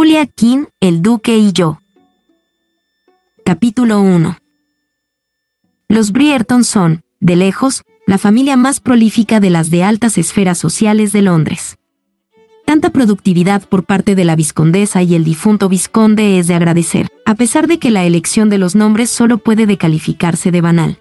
Julia King, el Duque y yo. Capítulo 1 Los Brierton son, de lejos, la familia más prolífica de las de altas esferas sociales de Londres. Tanta productividad por parte de la viscondesa y el difunto visconde es de agradecer, a pesar de que la elección de los nombres solo puede decalificarse de banal.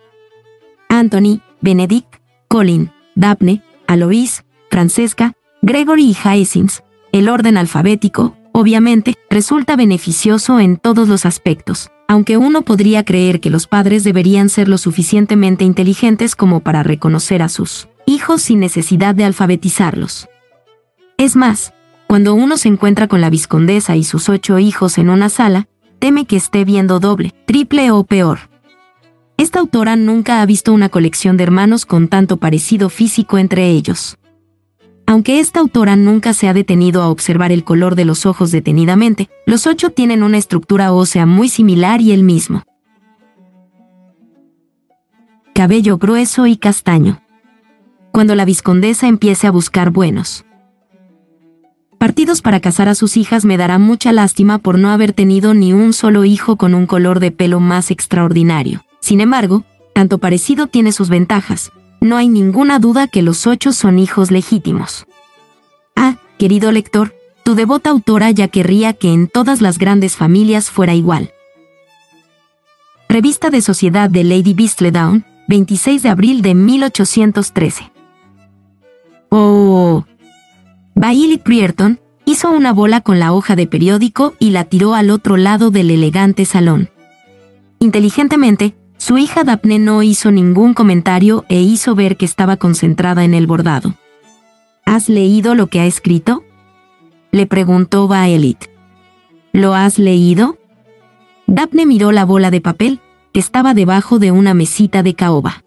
Anthony, Benedict, Colin, Daphne, Alois, Francesca, Gregory y Hyacinth, el orden alfabético, obviamente, resulta beneficioso en todos los aspectos, aunque uno podría creer que los padres deberían ser lo suficientemente inteligentes como para reconocer a sus hijos sin necesidad de alfabetizarlos. Es más, cuando uno se encuentra con la viscondesa y sus ocho hijos en una sala, teme que esté viendo doble, triple o peor. Esta autora nunca ha visto una colección de hermanos con tanto parecido físico entre ellos. Aunque esta autora nunca se ha detenido a observar el color de los ojos detenidamente, los ocho tienen una estructura ósea muy similar y el mismo. Cabello grueso y castaño. Cuando la viscondesa empiece a buscar buenos partidos para casar a sus hijas me dará mucha lástima por no haber tenido ni un solo hijo con un color de pelo más extraordinario. Sin embargo, tanto parecido tiene sus ventajas. No hay ninguna duda que los ocho son hijos legítimos. Ah, querido lector, tu devota autora ya querría que en todas las grandes familias fuera igual. Revista de Sociedad de Lady Beastledown, 26 de abril de 1813. Oh, Bailey Prierton hizo una bola con la hoja de periódico y la tiró al otro lado del elegante salón. Inteligentemente, su hija Daphne no hizo ningún comentario e hizo ver que estaba concentrada en el bordado. ¿Has leído lo que ha escrito? Le preguntó Violet. ¿Lo has leído? Daphne miró la bola de papel, que estaba debajo de una mesita de caoba.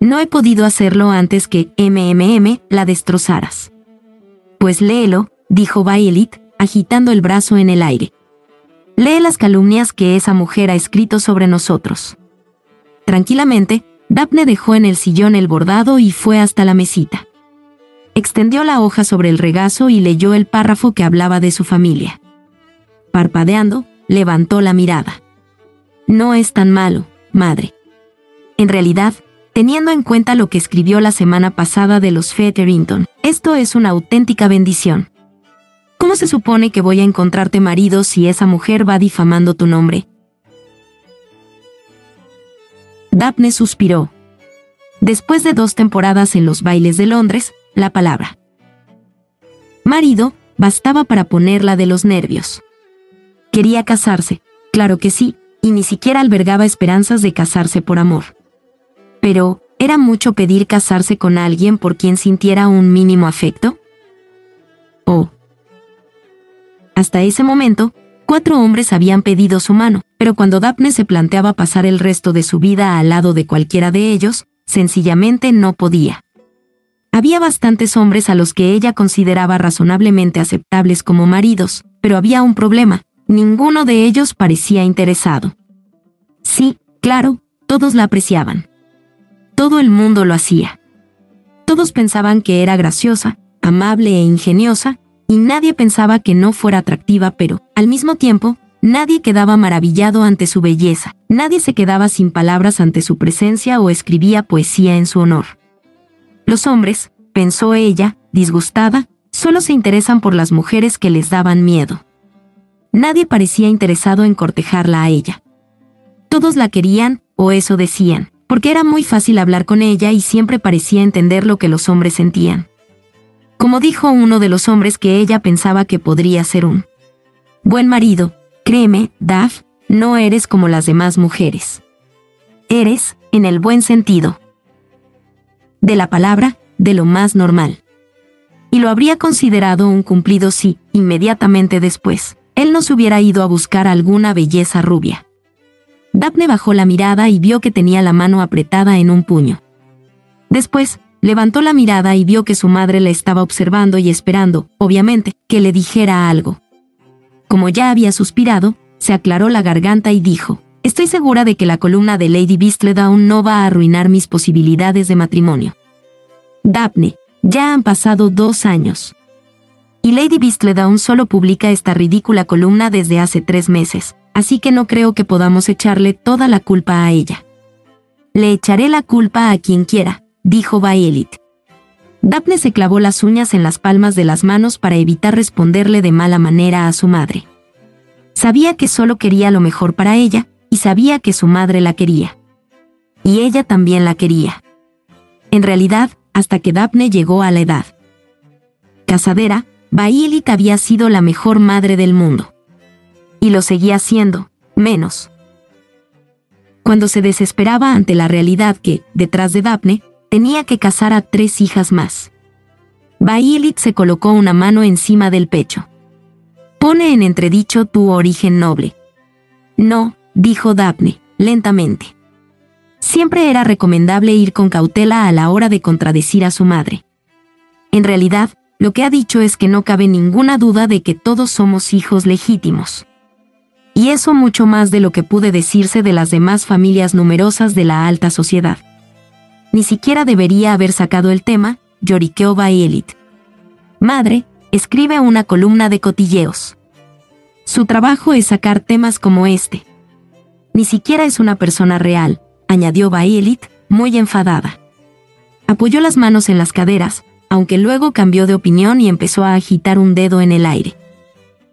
No he podido hacerlo antes que MMM la destrozaras. Pues léelo, dijo Violet, agitando el brazo en el aire. Lee las calumnias que esa mujer ha escrito sobre nosotros. Tranquilamente, Daphne dejó en el sillón el bordado y fue hasta la mesita. Extendió la hoja sobre el regazo y leyó el párrafo que hablaba de su familia. Parpadeando, levantó la mirada. No es tan malo, madre. En realidad, teniendo en cuenta lo que escribió la semana pasada de los Featherington. Esto es una auténtica bendición. ¿Cómo se supone que voy a encontrarte marido si esa mujer va difamando tu nombre? Daphne suspiró. Después de dos temporadas en los bailes de Londres, la palabra marido bastaba para ponerla de los nervios. Quería casarse, claro que sí, y ni siquiera albergaba esperanzas de casarse por amor. Pero, ¿era mucho pedir casarse con alguien por quien sintiera un mínimo afecto? Oh. Hasta ese momento, cuatro hombres habían pedido su mano, pero cuando Daphne se planteaba pasar el resto de su vida al lado de cualquiera de ellos, sencillamente no podía. Había bastantes hombres a los que ella consideraba razonablemente aceptables como maridos, pero había un problema, ninguno de ellos parecía interesado. Sí, claro, todos la apreciaban. Todo el mundo lo hacía. Todos pensaban que era graciosa, amable e ingeniosa, y nadie pensaba que no fuera atractiva, pero, al mismo tiempo, nadie quedaba maravillado ante su belleza, nadie se quedaba sin palabras ante su presencia o escribía poesía en su honor. Los hombres, pensó ella, disgustada, solo se interesan por las mujeres que les daban miedo. Nadie parecía interesado en cortejarla a ella. Todos la querían, o eso decían porque era muy fácil hablar con ella y siempre parecía entender lo que los hombres sentían. Como dijo uno de los hombres que ella pensaba que podría ser un buen marido, créeme, Daph, no eres como las demás mujeres. Eres, en el buen sentido. De la palabra, de lo más normal. Y lo habría considerado un cumplido si, inmediatamente después, él no se hubiera ido a buscar alguna belleza rubia. Daphne bajó la mirada y vio que tenía la mano apretada en un puño. Después, levantó la mirada y vio que su madre la estaba observando y esperando, obviamente, que le dijera algo. Como ya había suspirado, se aclaró la garganta y dijo, Estoy segura de que la columna de Lady Beastledown no va a arruinar mis posibilidades de matrimonio. Daphne, ya han pasado dos años. Y Lady Beastledown solo publica esta ridícula columna desde hace tres meses, así que no creo que podamos echarle toda la culpa a ella. Le echaré la culpa a quien quiera, dijo Baelit. Daphne se clavó las uñas en las palmas de las manos para evitar responderle de mala manera a su madre. Sabía que solo quería lo mejor para ella, y sabía que su madre la quería. Y ella también la quería. En realidad, hasta que Daphne llegó a la edad. Casadera, Baelit había sido la mejor madre del mundo. Y lo seguía siendo, menos. Cuando se desesperaba ante la realidad que, detrás de Daphne, tenía que casar a tres hijas más. Baelit se colocó una mano encima del pecho. Pone en entredicho tu origen noble. No, dijo Daphne, lentamente. Siempre era recomendable ir con cautela a la hora de contradecir a su madre. En realidad, lo que ha dicho es que no cabe ninguna duda de que todos somos hijos legítimos. Y eso mucho más de lo que pude decirse de las demás familias numerosas de la alta sociedad. Ni siquiera debería haber sacado el tema, lloriqueó Baelit. Madre, escribe una columna de cotilleos. Su trabajo es sacar temas como este. Ni siquiera es una persona real, añadió Baelit, muy enfadada. Apoyó las manos en las caderas, aunque luego cambió de opinión y empezó a agitar un dedo en el aire.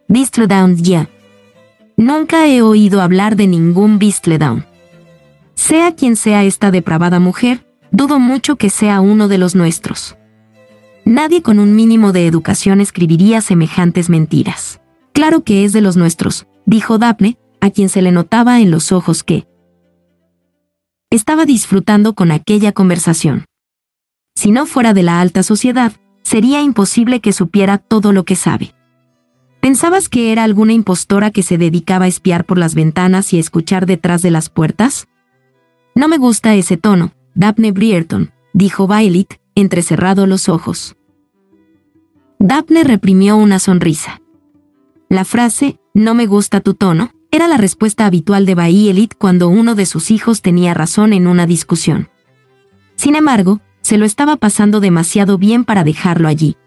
Bistledown ya. Nunca he oído hablar de ningún Bistledown. Sea quien sea esta depravada mujer, dudo mucho que sea uno de los nuestros. Nadie con un mínimo de educación escribiría semejantes mentiras. Claro que es de los nuestros, dijo Daphne, a quien se le notaba en los ojos que estaba disfrutando con aquella conversación. Si no fuera de la alta sociedad, sería imposible que supiera todo lo que sabe. ¿Pensabas que era alguna impostora que se dedicaba a espiar por las ventanas y a escuchar detrás de las puertas? No me gusta ese tono, Daphne Brierton, dijo Violet, entrecerrado los ojos. Daphne reprimió una sonrisa. La frase, no me gusta tu tono, era la respuesta habitual de Violet cuando uno de sus hijos tenía razón en una discusión. Sin embargo, se lo estaba pasando demasiado bien para dejarlo allí.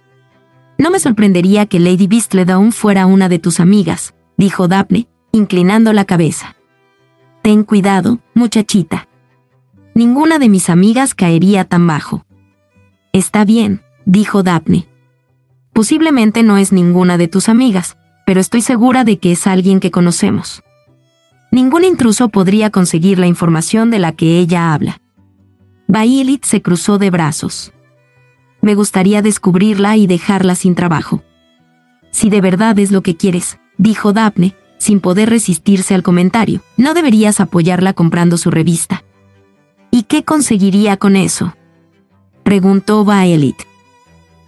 No me sorprendería que Lady Beastledown fuera una de tus amigas, dijo Daphne, inclinando la cabeza. Ten cuidado, muchachita. Ninguna de mis amigas caería tan bajo. Está bien, dijo Daphne. Posiblemente no es ninguna de tus amigas, pero estoy segura de que es alguien que conocemos. Ningún intruso podría conseguir la información de la que ella habla. Baelit se cruzó de brazos. Me gustaría descubrirla y dejarla sin trabajo. Si de verdad es lo que quieres, dijo Daphne, sin poder resistirse al comentario, no deberías apoyarla comprando su revista. ¿Y qué conseguiría con eso? Preguntó Violet.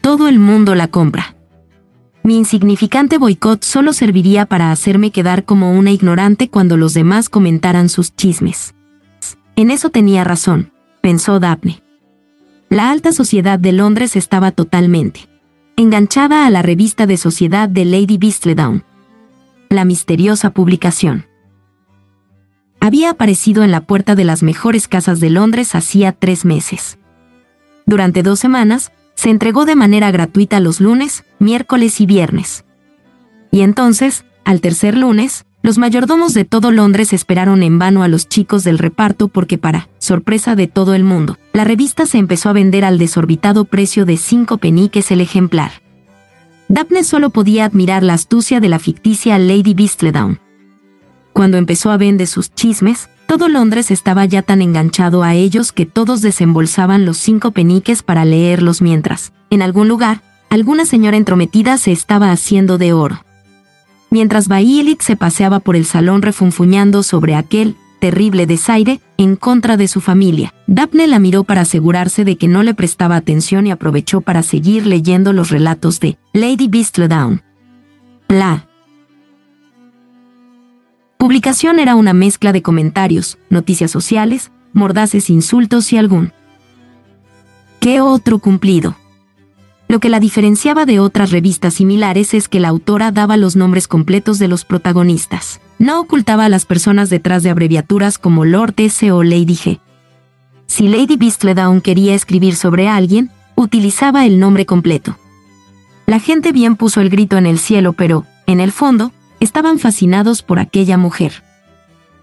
Todo el mundo la compra. Mi insignificante boicot solo serviría para hacerme quedar como una ignorante cuando los demás comentaran sus chismes. En eso tenía razón, pensó Daphne. La alta sociedad de Londres estaba totalmente enganchada a la revista de sociedad de Lady Beastledown. La misteriosa publicación había aparecido en la puerta de las mejores casas de Londres hacía tres meses. Durante dos semanas, se entregó de manera gratuita los lunes, miércoles y viernes. Y entonces, al tercer lunes, los mayordomos de todo Londres esperaron en vano a los chicos del reparto porque para, sorpresa de todo el mundo, la revista se empezó a vender al desorbitado precio de cinco peniques el ejemplar. Daphne solo podía admirar la astucia de la ficticia Lady Beastledown, cuando empezó a vender sus chismes, todo Londres estaba ya tan enganchado a ellos que todos desembolsaban los cinco peniques para leerlos mientras, en algún lugar, alguna señora entrometida se estaba haciendo de oro. Mientras Baielit se paseaba por el salón refunfuñando sobre aquel terrible desaire en contra de su familia, Daphne la miró para asegurarse de que no le prestaba atención y aprovechó para seguir leyendo los relatos de Lady Beastledown. La publicación era una mezcla de comentarios, noticias sociales, mordaces insultos y algún. ¿Qué otro cumplido? Lo que la diferenciaba de otras revistas similares es que la autora daba los nombres completos de los protagonistas. No ocultaba a las personas detrás de abreviaturas como Lord S o Lady G. Si Lady Beastledown quería escribir sobre alguien, utilizaba el nombre completo. La gente bien puso el grito en el cielo, pero, en el fondo, estaban fascinados por aquella mujer.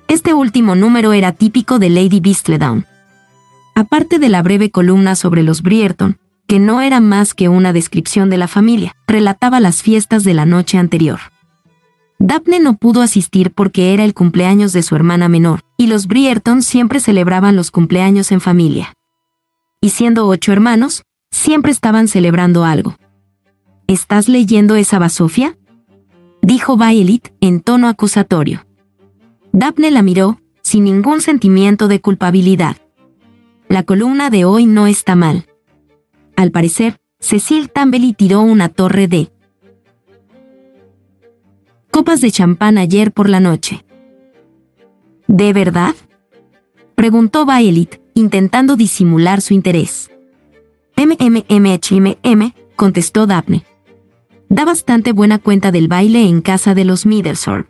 Este último número era típico de Lady Beastledown. Aparte de la breve columna sobre los Brierton, que no era más que una descripción de la familia, relataba las fiestas de la noche anterior. Daphne no pudo asistir porque era el cumpleaños de su hermana menor, y los Brierton siempre celebraban los cumpleaños en familia. Y siendo ocho hermanos, siempre estaban celebrando algo. ¿Estás leyendo esa basofia? Dijo Violet en tono acusatorio. Daphne la miró, sin ningún sentimiento de culpabilidad. La columna de hoy no está mal. Al parecer, Cecil Tambely tiró una torre de copas de champán ayer por la noche. ¿De verdad? Preguntó Violet, intentando disimular su interés. MMMHMM, contestó Daphne. Da bastante buena cuenta del baile en casa de los Middlesore.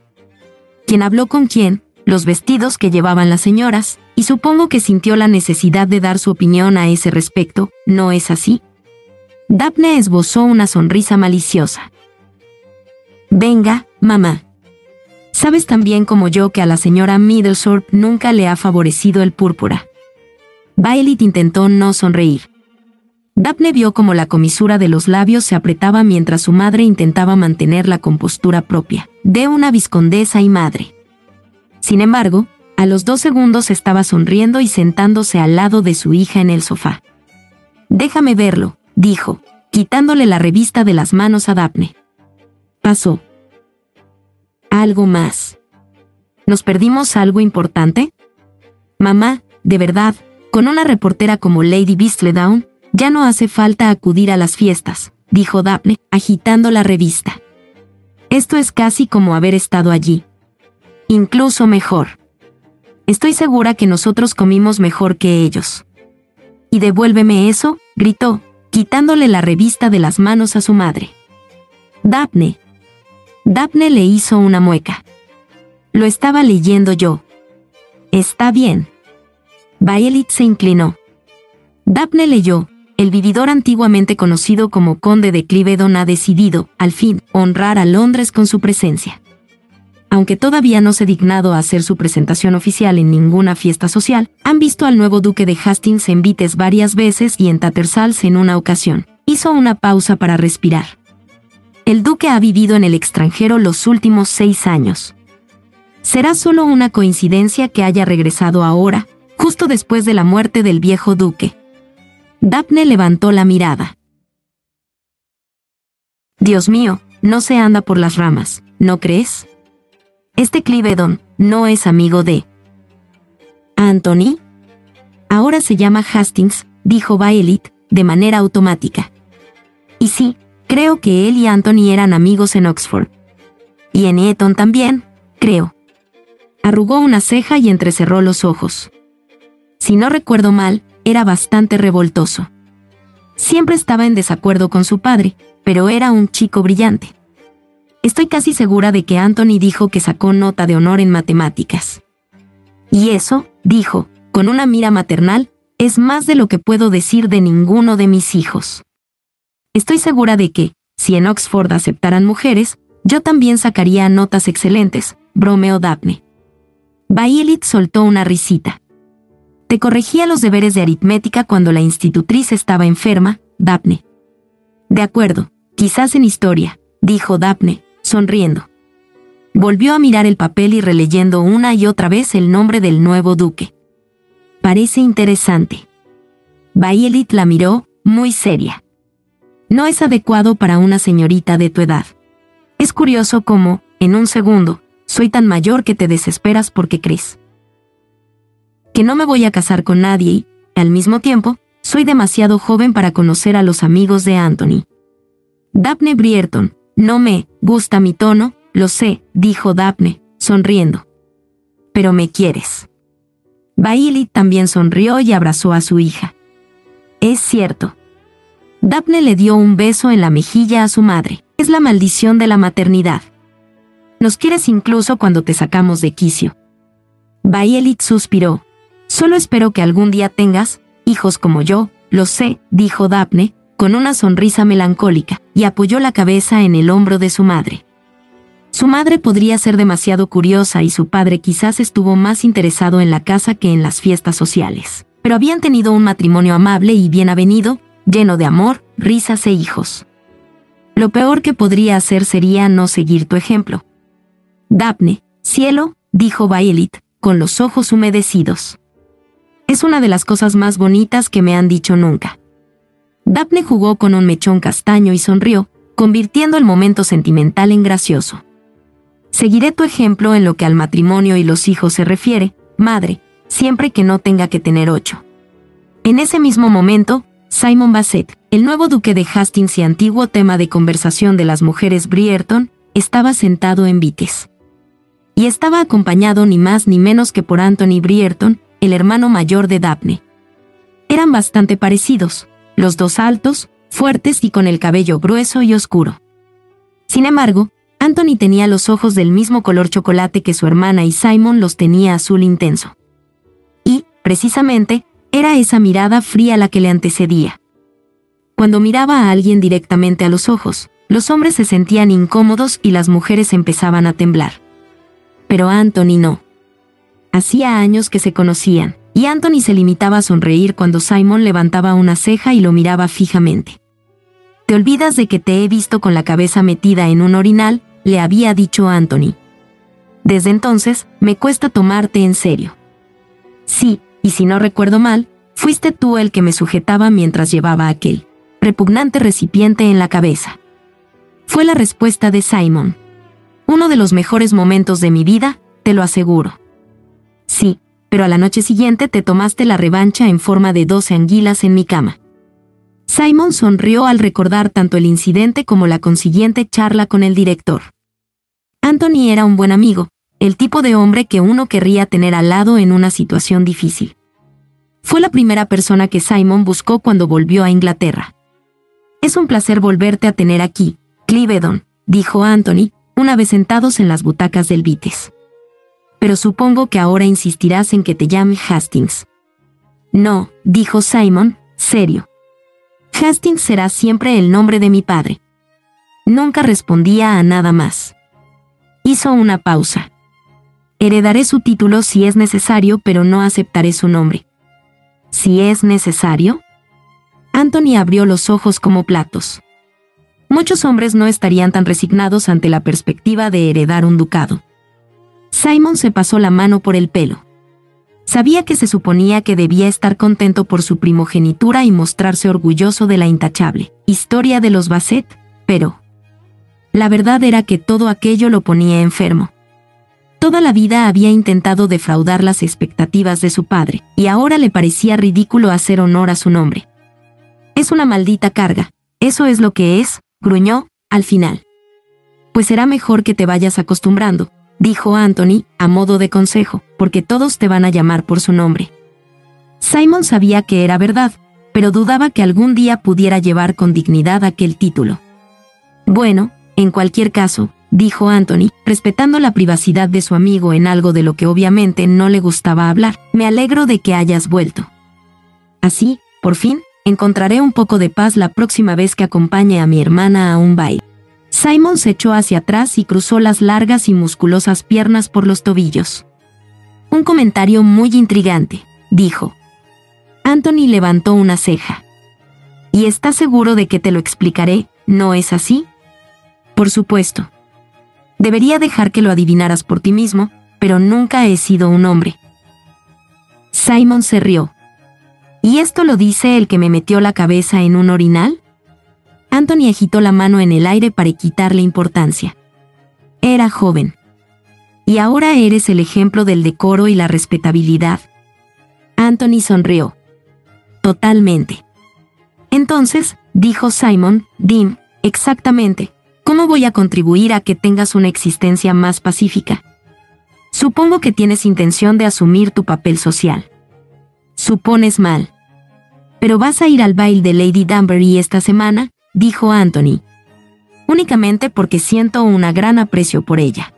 ¿Quién habló con quién? Los vestidos que llevaban las señoras, y supongo que sintió la necesidad de dar su opinión a ese respecto, ¿no es así? Daphne esbozó una sonrisa maliciosa. Venga, mamá. Sabes tan bien como yo que a la señora Middlesore nunca le ha favorecido el púrpura. Violet intentó no sonreír. Daphne vio como la comisura de los labios se apretaba mientras su madre intentaba mantener la compostura propia, de una viscondesa y madre. Sin embargo, a los dos segundos estaba sonriendo y sentándose al lado de su hija en el sofá. Déjame verlo, dijo, quitándole la revista de las manos a Daphne pasó? Algo más. ¿Nos perdimos algo importante? Mamá, de verdad, con una reportera como Lady Beastledown, ya no hace falta acudir a las fiestas, dijo Daphne, agitando la revista. Esto es casi como haber estado allí. Incluso mejor. Estoy segura que nosotros comimos mejor que ellos. Y devuélveme eso, gritó, quitándole la revista de las manos a su madre. Daphne, Daphne le hizo una mueca. Lo estaba leyendo yo. Está bien. Violet se inclinó. Daphne leyó, el vividor antiguamente conocido como conde de Clivedon ha decidido, al fin, honrar a Londres con su presencia. Aunque todavía no se dignado a hacer su presentación oficial en ninguna fiesta social, han visto al nuevo duque de Hastings en Vites varias veces y en Tattersall's en una ocasión. Hizo una pausa para respirar. El duque ha vivido en el extranjero los últimos seis años. Será solo una coincidencia que haya regresado ahora, justo después de la muerte del viejo duque. Daphne levantó la mirada. Dios mío, no se anda por las ramas, ¿no crees? Este Clivedon no es amigo de... ¿Anthony? Ahora se llama Hastings, dijo Violet, de manera automática. Y sí, Creo que él y Anthony eran amigos en Oxford. Y en Eton también, creo. Arrugó una ceja y entrecerró los ojos. Si no recuerdo mal, era bastante revoltoso. Siempre estaba en desacuerdo con su padre, pero era un chico brillante. Estoy casi segura de que Anthony dijo que sacó nota de honor en matemáticas. Y eso, dijo, con una mira maternal, es más de lo que puedo decir de ninguno de mis hijos. Estoy segura de que, si en Oxford aceptaran mujeres, yo también sacaría notas excelentes, bromeó Daphne. Violet soltó una risita. Te corregía los deberes de aritmética cuando la institutriz estaba enferma, Daphne. De acuerdo, quizás en historia, dijo Daphne, sonriendo. Volvió a mirar el papel y releyendo una y otra vez el nombre del nuevo duque. Parece interesante. Violet la miró, muy seria no es adecuado para una señorita de tu edad. Es curioso cómo, en un segundo, soy tan mayor que te desesperas porque crees que no me voy a casar con nadie y, al mismo tiempo, soy demasiado joven para conocer a los amigos de Anthony. Daphne Brierton, no me gusta mi tono, lo sé, dijo Daphne, sonriendo. Pero me quieres. Bailey también sonrió y abrazó a su hija. Es cierto, Daphne le dio un beso en la mejilla a su madre. Es la maldición de la maternidad. Nos quieres incluso cuando te sacamos de quicio. Violet suspiró. Solo espero que algún día tengas hijos como yo, lo sé, dijo Daphne, con una sonrisa melancólica, y apoyó la cabeza en el hombro de su madre. Su madre podría ser demasiado curiosa y su padre quizás estuvo más interesado en la casa que en las fiestas sociales. Pero habían tenido un matrimonio amable y bien avenido, lleno de amor, risas e hijos. Lo peor que podría hacer sería no seguir tu ejemplo. Daphne, cielo, dijo Violet, con los ojos humedecidos. Es una de las cosas más bonitas que me han dicho nunca. Daphne jugó con un mechón castaño y sonrió, convirtiendo el momento sentimental en gracioso. Seguiré tu ejemplo en lo que al matrimonio y los hijos se refiere, madre, siempre que no tenga que tener ocho. En ese mismo momento, Simon Bassett, el nuevo duque de Hastings y antiguo tema de conversación de las mujeres Brierton, estaba sentado en Vites. Y estaba acompañado ni más ni menos que por Anthony Brierton, el hermano mayor de Daphne. Eran bastante parecidos, los dos altos, fuertes y con el cabello grueso y oscuro. Sin embargo, Anthony tenía los ojos del mismo color chocolate que su hermana y Simon los tenía azul intenso. Y, precisamente, era esa mirada fría la que le antecedía. Cuando miraba a alguien directamente a los ojos, los hombres se sentían incómodos y las mujeres empezaban a temblar. Pero Anthony no. Hacía años que se conocían, y Anthony se limitaba a sonreír cuando Simon levantaba una ceja y lo miraba fijamente. Te olvidas de que te he visto con la cabeza metida en un orinal le había dicho Anthony. Desde entonces, me cuesta tomarte en serio. Sí, y si no recuerdo mal, fuiste tú el que me sujetaba mientras llevaba aquel repugnante recipiente en la cabeza. Fue la respuesta de Simon. Uno de los mejores momentos de mi vida, te lo aseguro. Sí, pero a la noche siguiente te tomaste la revancha en forma de doce anguilas en mi cama. Simon sonrió al recordar tanto el incidente como la consiguiente charla con el director. Anthony era un buen amigo, el tipo de hombre que uno querría tener al lado en una situación difícil. Fue la primera persona que Simon buscó cuando volvió a Inglaterra. Es un placer volverte a tener aquí, Clivedon, dijo Anthony, una vez sentados en las butacas del Vites. Pero supongo que ahora insistirás en que te llame Hastings. No, dijo Simon, serio. Hastings será siempre el nombre de mi padre. Nunca respondía a nada más. Hizo una pausa. Heredaré su título si es necesario, pero no aceptaré su nombre. ¿Si es necesario? Anthony abrió los ojos como platos. Muchos hombres no estarían tan resignados ante la perspectiva de heredar un ducado. Simon se pasó la mano por el pelo. Sabía que se suponía que debía estar contento por su primogenitura y mostrarse orgulloso de la intachable historia de los Basset, pero la verdad era que todo aquello lo ponía enfermo. Toda la vida había intentado defraudar las expectativas de su padre, y ahora le parecía ridículo hacer honor a su nombre. Es una maldita carga, eso es lo que es, gruñó, al final. Pues será mejor que te vayas acostumbrando, dijo Anthony, a modo de consejo, porque todos te van a llamar por su nombre. Simon sabía que era verdad, pero dudaba que algún día pudiera llevar con dignidad aquel título. Bueno, en cualquier caso, dijo Anthony, respetando la privacidad de su amigo en algo de lo que obviamente no le gustaba hablar, me alegro de que hayas vuelto. Así, por fin, encontraré un poco de paz la próxima vez que acompañe a mi hermana a un baile. Simon se echó hacia atrás y cruzó las largas y musculosas piernas por los tobillos. Un comentario muy intrigante, dijo. Anthony levantó una ceja. ¿Y estás seguro de que te lo explicaré, no es así? Por supuesto. Debería dejar que lo adivinaras por ti mismo, pero nunca he sido un hombre. Simon se rió. ¿Y esto lo dice el que me metió la cabeza en un orinal? Anthony agitó la mano en el aire para quitarle importancia. Era joven. Y ahora eres el ejemplo del decoro y la respetabilidad. Anthony sonrió. Totalmente. Entonces, dijo Simon, Dim, exactamente, ¿cómo voy a contribuir a que tengas una existencia más pacífica? Supongo que tienes intención de asumir tu papel social. Supones mal. Pero vas a ir al baile de Lady Danbury esta semana, dijo Anthony. Únicamente porque siento un gran aprecio por ella.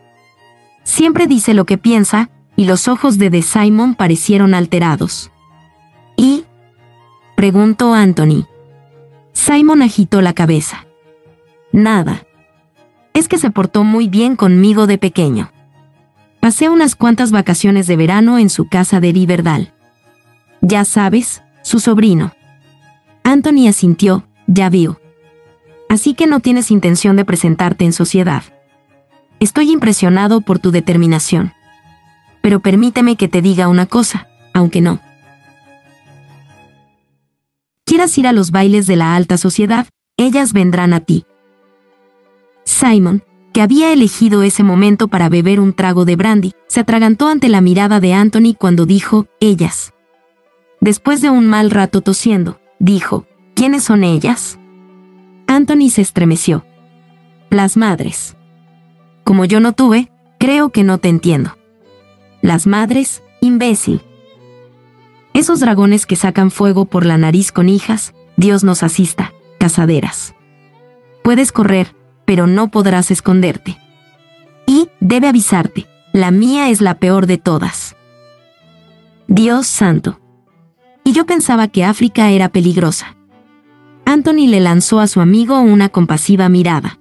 Siempre dice lo que piensa, y los ojos de De Simon parecieron alterados. ¿Y? preguntó Anthony. Simon agitó la cabeza. Nada. Es que se portó muy bien conmigo de pequeño. Pasé unas cuantas vacaciones de verano en su casa de Riverdale. Ya sabes, su sobrino. Anthony asintió, ya vio. Así que no tienes intención de presentarte en sociedad. Estoy impresionado por tu determinación. Pero permíteme que te diga una cosa, aunque no. Quieras ir a los bailes de la alta sociedad, ellas vendrán a ti. Simon, que había elegido ese momento para beber un trago de brandy, se atragantó ante la mirada de Anthony cuando dijo, ellas. Después de un mal rato tosiendo, dijo, ¿quiénes son ellas? Anthony se estremeció. Las madres. Como yo no tuve, creo que no te entiendo. Las madres, imbécil. Esos dragones que sacan fuego por la nariz con hijas, Dios nos asista, casaderas. Puedes correr, pero no podrás esconderte. Y, debe avisarte, la mía es la peor de todas. Dios santo. Y yo pensaba que África era peligrosa. Anthony le lanzó a su amigo una compasiva mirada.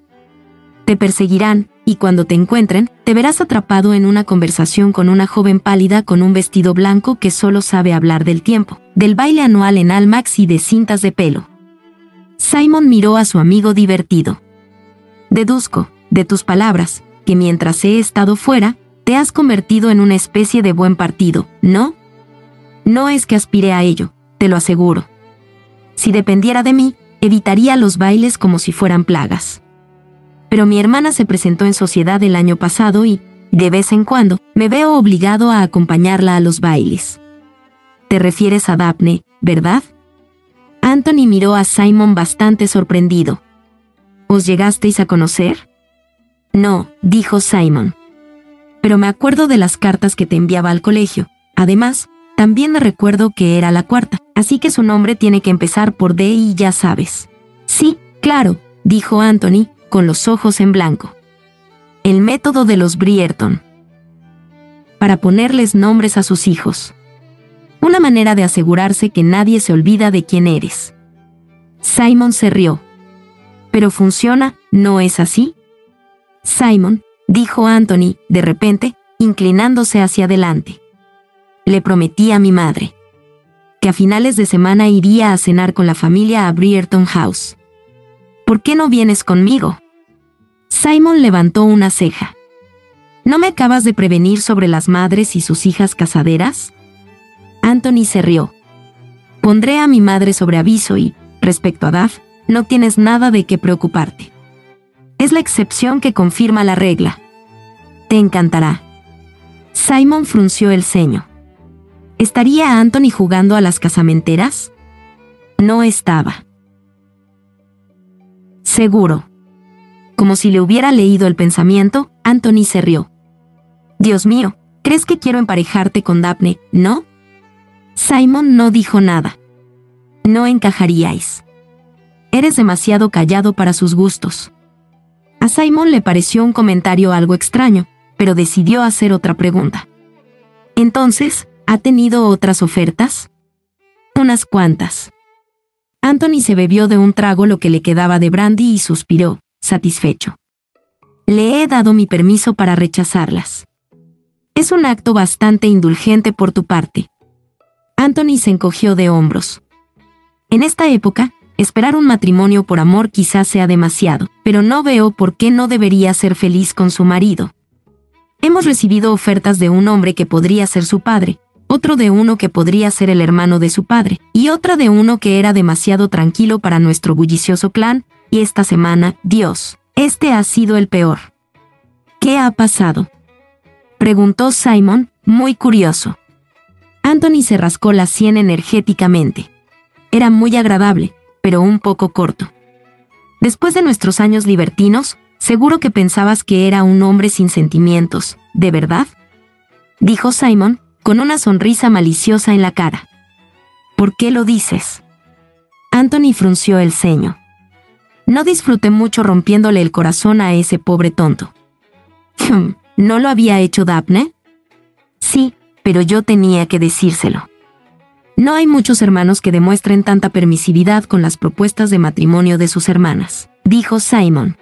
Te perseguirán, y cuando te encuentren, te verás atrapado en una conversación con una joven pálida con un vestido blanco que solo sabe hablar del tiempo, del baile anual en Almax y de cintas de pelo. Simon miró a su amigo divertido. Deduzco, de tus palabras, que mientras he estado fuera, te has convertido en una especie de buen partido, ¿no? No es que aspire a ello, te lo aseguro. Si dependiera de mí, evitaría los bailes como si fueran plagas. Pero mi hermana se presentó en sociedad el año pasado y, de vez en cuando, me veo obligado a acompañarla a los bailes. Te refieres a Daphne, ¿verdad? Anthony miró a Simon bastante sorprendido. ¿Os llegasteis a conocer? No, dijo Simon. Pero me acuerdo de las cartas que te enviaba al colegio. Además, también recuerdo que era la cuarta, así que su nombre tiene que empezar por D y ya sabes. Sí, claro, dijo Anthony, con los ojos en blanco. El método de los Brierton. Para ponerles nombres a sus hijos. Una manera de asegurarse que nadie se olvida de quién eres. Simon se rió. Pero funciona, ¿no es así? Simon, dijo Anthony, de repente, inclinándose hacia adelante. Le prometí a mi madre que a finales de semana iría a cenar con la familia a Brierton House. ¿Por qué no vienes conmigo? Simon levantó una ceja. ¿No me acabas de prevenir sobre las madres y sus hijas casaderas? Anthony se rió. Pondré a mi madre sobre aviso y, respecto a Duff, no tienes nada de qué preocuparte. Es la excepción que confirma la regla. Te encantará. Simon frunció el ceño. ¿Estaría Anthony jugando a las casamenteras? No estaba. Seguro. Como si le hubiera leído el pensamiento, Anthony se rió. Dios mío, ¿crees que quiero emparejarte con Daphne, no? Simon no dijo nada. No encajaríais. Eres demasiado callado para sus gustos. A Simon le pareció un comentario algo extraño, pero decidió hacer otra pregunta. Entonces, ¿ha tenido otras ofertas? Unas cuantas. Anthony se bebió de un trago lo que le quedaba de brandy y suspiró, satisfecho. Le he dado mi permiso para rechazarlas. Es un acto bastante indulgente por tu parte. Anthony se encogió de hombros. En esta época, Esperar un matrimonio por amor quizás sea demasiado, pero no veo por qué no debería ser feliz con su marido. Hemos recibido ofertas de un hombre que podría ser su padre, otro de uno que podría ser el hermano de su padre, y otra de uno que era demasiado tranquilo para nuestro bullicioso clan, y esta semana, Dios, este ha sido el peor. ¿Qué ha pasado? Preguntó Simon, muy curioso. Anthony se rascó la sien energéticamente. Era muy agradable, pero un poco corto. Después de nuestros años libertinos, seguro que pensabas que era un hombre sin sentimientos, ¿de verdad? Dijo Simon, con una sonrisa maliciosa en la cara. ¿Por qué lo dices? Anthony frunció el ceño. No disfruté mucho rompiéndole el corazón a ese pobre tonto. ¿No lo había hecho Daphne? Sí, pero yo tenía que decírselo. No hay muchos hermanos que demuestren tanta permisividad con las propuestas de matrimonio de sus hermanas, dijo Simon.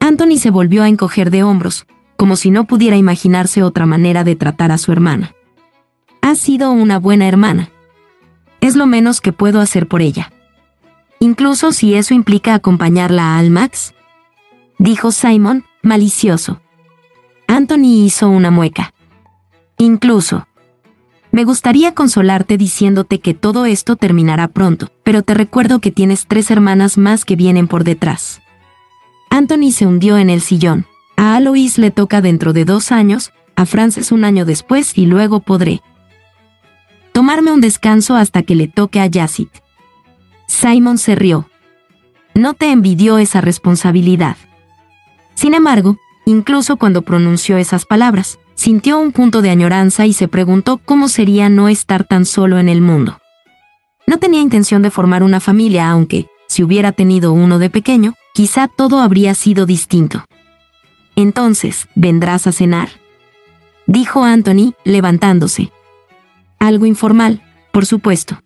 Anthony se volvió a encoger de hombros, como si no pudiera imaginarse otra manera de tratar a su hermana. Ha sido una buena hermana. Es lo menos que puedo hacer por ella. Incluso si eso implica acompañarla a Almax, dijo Simon, malicioso. Anthony hizo una mueca. Incluso. Me gustaría consolarte diciéndote que todo esto terminará pronto, pero te recuerdo que tienes tres hermanas más que vienen por detrás. Anthony se hundió en el sillón. A Alois le toca dentro de dos años, a Frances un año después y luego podré tomarme un descanso hasta que le toque a Yacit. Simon se rió. No te envidió esa responsabilidad. Sin embargo, incluso cuando pronunció esas palabras, sintió un punto de añoranza y se preguntó cómo sería no estar tan solo en el mundo. No tenía intención de formar una familia, aunque, si hubiera tenido uno de pequeño, quizá todo habría sido distinto. Entonces, ¿vendrás a cenar? Dijo Anthony, levantándose. Algo informal, por supuesto.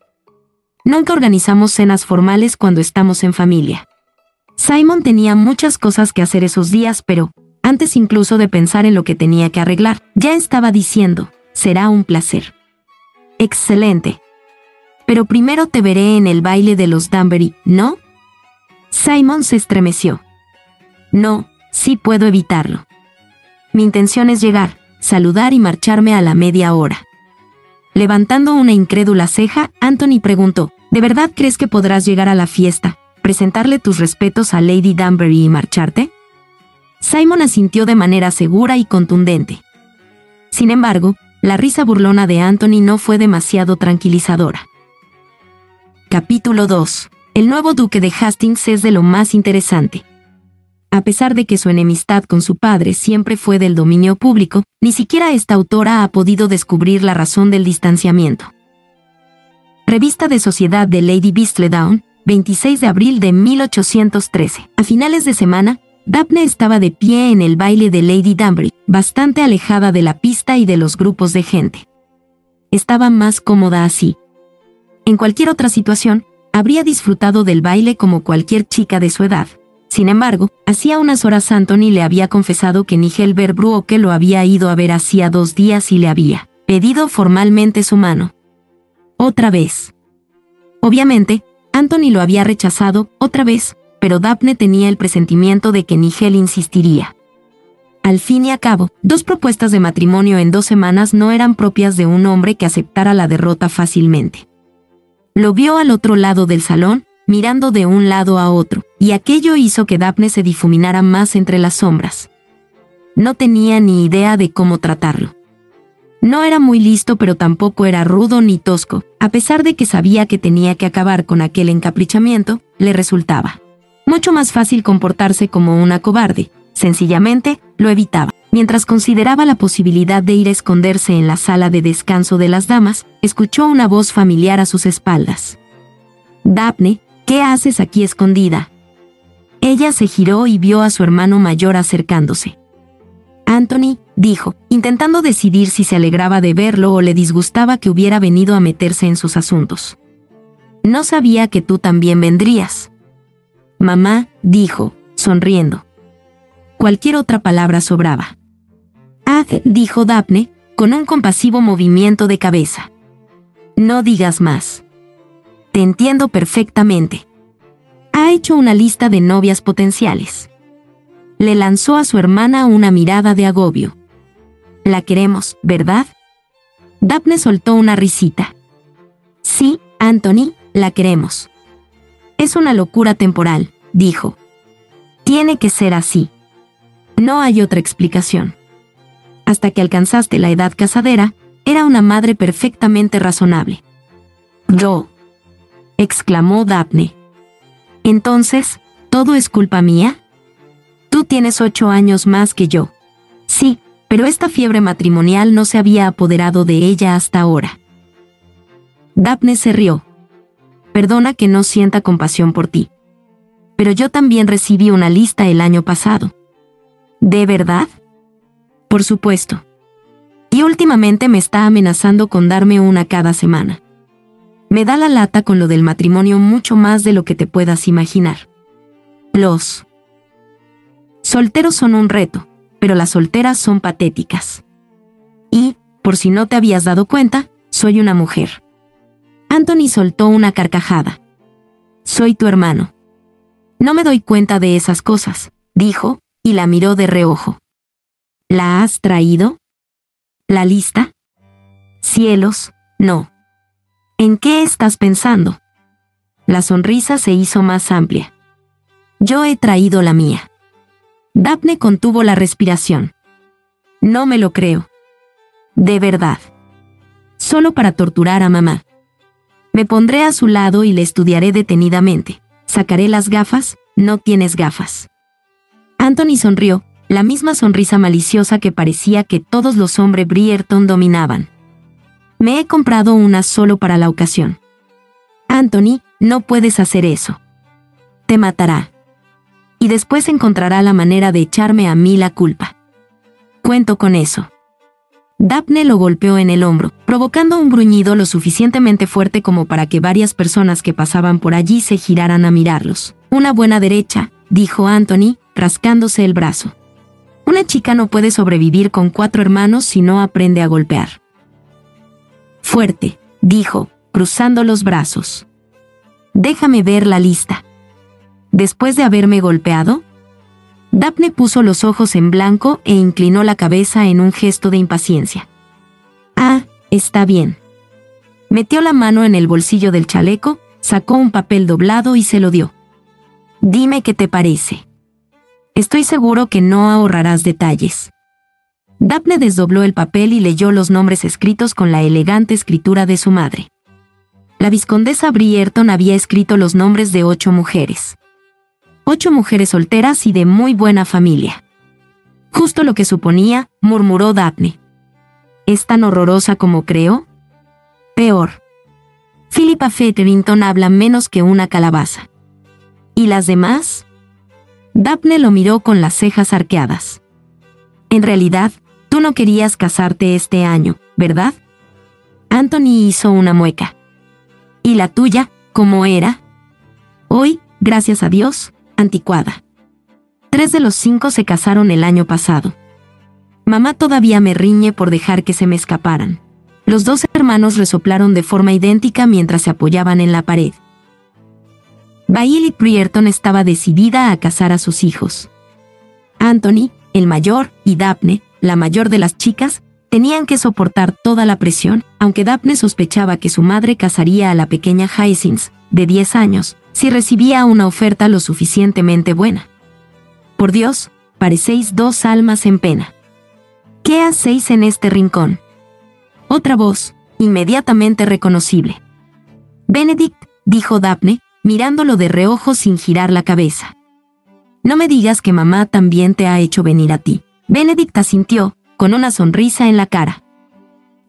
Nunca organizamos cenas formales cuando estamos en familia. Simon tenía muchas cosas que hacer esos días, pero, antes incluso de pensar en lo que tenía que arreglar, ya estaba diciendo, será un placer. Excelente. Pero primero te veré en el baile de los Danbury, ¿no? Simon se estremeció. No, sí puedo evitarlo. Mi intención es llegar, saludar y marcharme a la media hora. Levantando una incrédula ceja, Anthony preguntó, ¿De verdad crees que podrás llegar a la fiesta, presentarle tus respetos a Lady Danbury y marcharte? Simon asintió de manera segura y contundente. Sin embargo, la risa burlona de Anthony no fue demasiado tranquilizadora. Capítulo 2. El nuevo duque de Hastings es de lo más interesante. A pesar de que su enemistad con su padre siempre fue del dominio público, ni siquiera esta autora ha podido descubrir la razón del distanciamiento. Revista de Sociedad de Lady Beastledown, 26 de abril de 1813. A finales de semana, Daphne estaba de pie en el baile de Lady Danbury, bastante alejada de la pista y de los grupos de gente. Estaba más cómoda así. En cualquier otra situación, habría disfrutado del baile como cualquier chica de su edad, sin embargo, hacía unas horas Anthony le había confesado que Nigel Verbruoke lo había ido a ver hacía dos días y le había pedido formalmente su mano. Otra vez. Obviamente, Anthony lo había rechazado otra vez, pero Daphne tenía el presentimiento de que Nigel insistiría. Al fin y a cabo, dos propuestas de matrimonio en dos semanas no eran propias de un hombre que aceptara la derrota fácilmente. Lo vio al otro lado del salón, mirando de un lado a otro, y aquello hizo que Daphne se difuminara más entre las sombras. No tenía ni idea de cómo tratarlo. No era muy listo, pero tampoco era rudo ni tosco, a pesar de que sabía que tenía que acabar con aquel encaprichamiento, le resultaba mucho más fácil comportarse como una cobarde, sencillamente lo evitaba. Mientras consideraba la posibilidad de ir a esconderse en la sala de descanso de las damas, escuchó una voz familiar a sus espaldas. Daphne, ¿Qué haces aquí escondida? Ella se giró y vio a su hermano mayor acercándose. Anthony, dijo, intentando decidir si se alegraba de verlo o le disgustaba que hubiera venido a meterse en sus asuntos. No sabía que tú también vendrías. Mamá, dijo, sonriendo. Cualquier otra palabra sobraba. Ah, dijo Daphne, con un compasivo movimiento de cabeza. No digas más. Te entiendo perfectamente. Ha hecho una lista de novias potenciales. Le lanzó a su hermana una mirada de agobio. La queremos, ¿verdad? Daphne soltó una risita. Sí, Anthony, la queremos. Es una locura temporal, dijo. Tiene que ser así. No hay otra explicación. Hasta que alcanzaste la edad casadera, era una madre perfectamente razonable. Yo, exclamó Daphne. Entonces, ¿todo es culpa mía? Tú tienes ocho años más que yo. Sí, pero esta fiebre matrimonial no se había apoderado de ella hasta ahora. Daphne se rió. Perdona que no sienta compasión por ti. Pero yo también recibí una lista el año pasado. ¿De verdad? Por supuesto. Y últimamente me está amenazando con darme una cada semana. Me da la lata con lo del matrimonio mucho más de lo que te puedas imaginar. Los solteros son un reto, pero las solteras son patéticas. Y, por si no te habías dado cuenta, soy una mujer. Anthony soltó una carcajada. Soy tu hermano. No me doy cuenta de esas cosas, dijo, y la miró de reojo. ¿La has traído? ¿La lista? Cielos, no. ¿En qué estás pensando? La sonrisa se hizo más amplia. Yo he traído la mía. Daphne contuvo la respiración. No me lo creo. De verdad. Solo para torturar a mamá. Me pondré a su lado y le estudiaré detenidamente. Sacaré las gafas, no tienes gafas. Anthony sonrió, la misma sonrisa maliciosa que parecía que todos los hombres Brierton dominaban. Me he comprado una solo para la ocasión. Anthony, no puedes hacer eso. Te matará. Y después encontrará la manera de echarme a mí la culpa. Cuento con eso. Daphne lo golpeó en el hombro, provocando un gruñido lo suficientemente fuerte como para que varias personas que pasaban por allí se giraran a mirarlos. Una buena derecha, dijo Anthony, rascándose el brazo. Una chica no puede sobrevivir con cuatro hermanos si no aprende a golpear. Fuerte, dijo, cruzando los brazos. Déjame ver la lista. Después de haberme golpeado, Daphne puso los ojos en blanco e inclinó la cabeza en un gesto de impaciencia. Ah, está bien. Metió la mano en el bolsillo del chaleco, sacó un papel doblado y se lo dio. Dime qué te parece. Estoy seguro que no ahorrarás detalles. Daphne desdobló el papel y leyó los nombres escritos con la elegante escritura de su madre. La viscondesa Brierton había escrito los nombres de ocho mujeres ocho mujeres solteras y de muy buena familia. Justo lo que suponía, murmuró Daphne. ¿Es tan horrorosa como creo? Peor. Philippa Fetherington habla menos que una calabaza. ¿Y las demás? Daphne lo miró con las cejas arqueadas. En realidad, tú no querías casarte este año, ¿verdad? Anthony hizo una mueca. ¿Y la tuya, cómo era? Hoy, gracias a Dios, anticuada. Tres de los cinco se casaron el año pasado. Mamá todavía me riñe por dejar que se me escaparan. Los dos hermanos resoplaron de forma idéntica mientras se apoyaban en la pared. Bailey Prierton estaba decidida a casar a sus hijos. Anthony, el mayor, y Daphne, la mayor de las chicas, tenían que soportar toda la presión, aunque Daphne sospechaba que su madre casaría a la pequeña Hyacinth, de 10 años, si recibía una oferta lo suficientemente buena. Por Dios, parecéis dos almas en pena. ¿Qué hacéis en este rincón? Otra voz, inmediatamente reconocible. Benedict, dijo Daphne, mirándolo de reojo sin girar la cabeza. No me digas que mamá también te ha hecho venir a ti. Benedict asintió, con una sonrisa en la cara.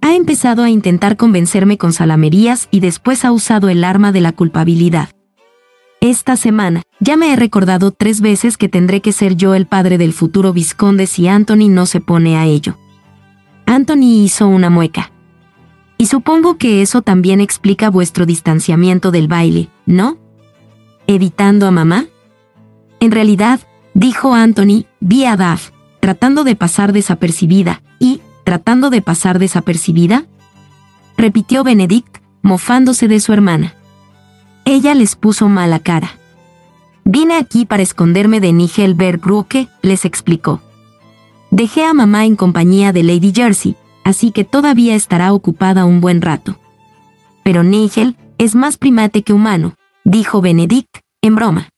Ha empezado a intentar convencerme con salamerías y después ha usado el arma de la culpabilidad. Esta semana, ya me he recordado tres veces que tendré que ser yo el padre del futuro vizconde si Anthony no se pone a ello. Anthony hizo una mueca. Y supongo que eso también explica vuestro distanciamiento del baile, ¿no? ¿Evitando a mamá? En realidad, dijo Anthony, vi a Duff, tratando de pasar desapercibida, y, tratando de pasar desapercibida? Repitió Benedict, mofándose de su hermana. Ella les puso mala cara. Vine aquí para esconderme de Nigel Bergruke, les explicó. Dejé a mamá en compañía de Lady Jersey, así que todavía estará ocupada un buen rato. Pero Nigel es más primate que humano, dijo Benedict, en broma.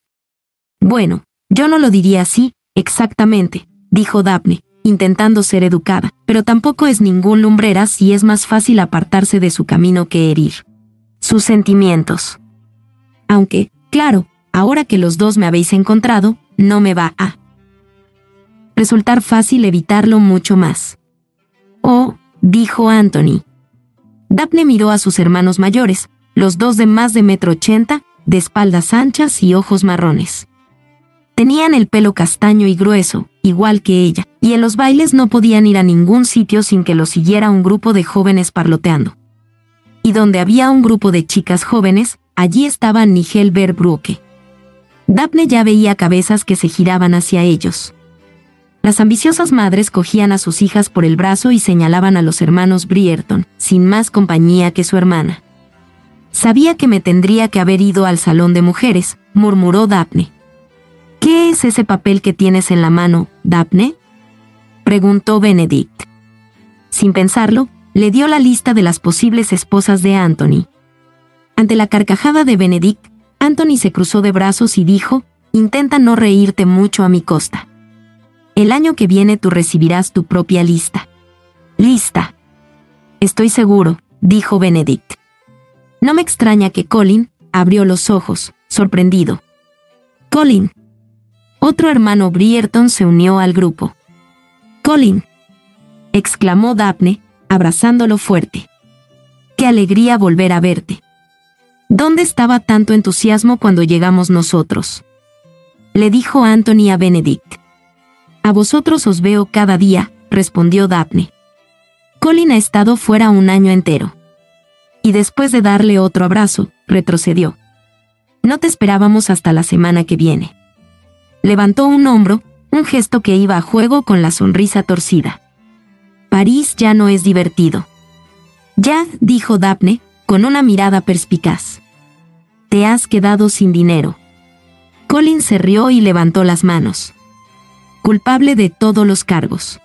Bueno, yo no lo diría así, exactamente, dijo Daphne, intentando ser educada, pero tampoco es ningún lumbreras y es más fácil apartarse de su camino que herir. Sus sentimientos. Aunque, claro, ahora que los dos me habéis encontrado, no me va a resultar fácil evitarlo mucho más. Oh, dijo Anthony. Daphne miró a sus hermanos mayores, los dos de más de metro ochenta, de espaldas anchas y ojos marrones. Tenían el pelo castaño y grueso, igual que ella, y en los bailes no podían ir a ningún sitio sin que los siguiera un grupo de jóvenes parloteando. Y donde había un grupo de chicas jóvenes, allí estaba Nigel Verbrugge. Daphne ya veía cabezas que se giraban hacia ellos. Las ambiciosas madres cogían a sus hijas por el brazo y señalaban a los hermanos Brierton, sin más compañía que su hermana. Sabía que me tendría que haber ido al salón de mujeres, murmuró Daphne. ¿Qué es ese papel que tienes en la mano, Daphne? preguntó Benedict. Sin pensarlo, le dio la lista de las posibles esposas de Anthony. Ante la carcajada de Benedict, Anthony se cruzó de brazos y dijo, intenta no reírte mucho a mi costa. El año que viene tú recibirás tu propia lista. Lista. Estoy seguro, dijo Benedict. No me extraña que Colin abrió los ojos, sorprendido. Colin. Otro hermano Brierton se unió al grupo. Colin. exclamó Daphne, abrazándolo fuerte. Qué alegría volver a verte. ¿Dónde estaba tanto entusiasmo cuando llegamos nosotros? Le dijo Anthony a Benedict. A vosotros os veo cada día, respondió Daphne. Colin ha estado fuera un año entero. Y después de darle otro abrazo, retrocedió. No te esperábamos hasta la semana que viene. Levantó un hombro, un gesto que iba a juego con la sonrisa torcida. París ya no es divertido. Ya, dijo Daphne, con una mirada perspicaz. Te has quedado sin dinero. Colin se rió y levantó las manos. Culpable de todos los cargos.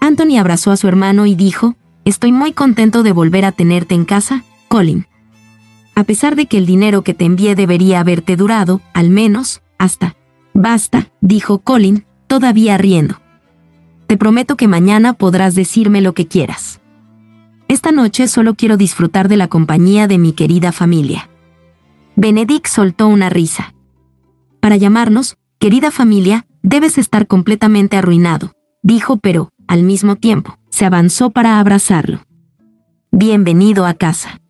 Anthony abrazó a su hermano y dijo, Estoy muy contento de volver a tenerte en casa, Colin. A pesar de que el dinero que te envié debería haberte durado, al menos, hasta... Basta, dijo Colin, todavía riendo. Te prometo que mañana podrás decirme lo que quieras. Esta noche solo quiero disfrutar de la compañía de mi querida familia. Benedict soltó una risa. Para llamarnos, querida familia, debes estar completamente arruinado, dijo, pero, al mismo tiempo, se avanzó para abrazarlo. Bienvenido a casa.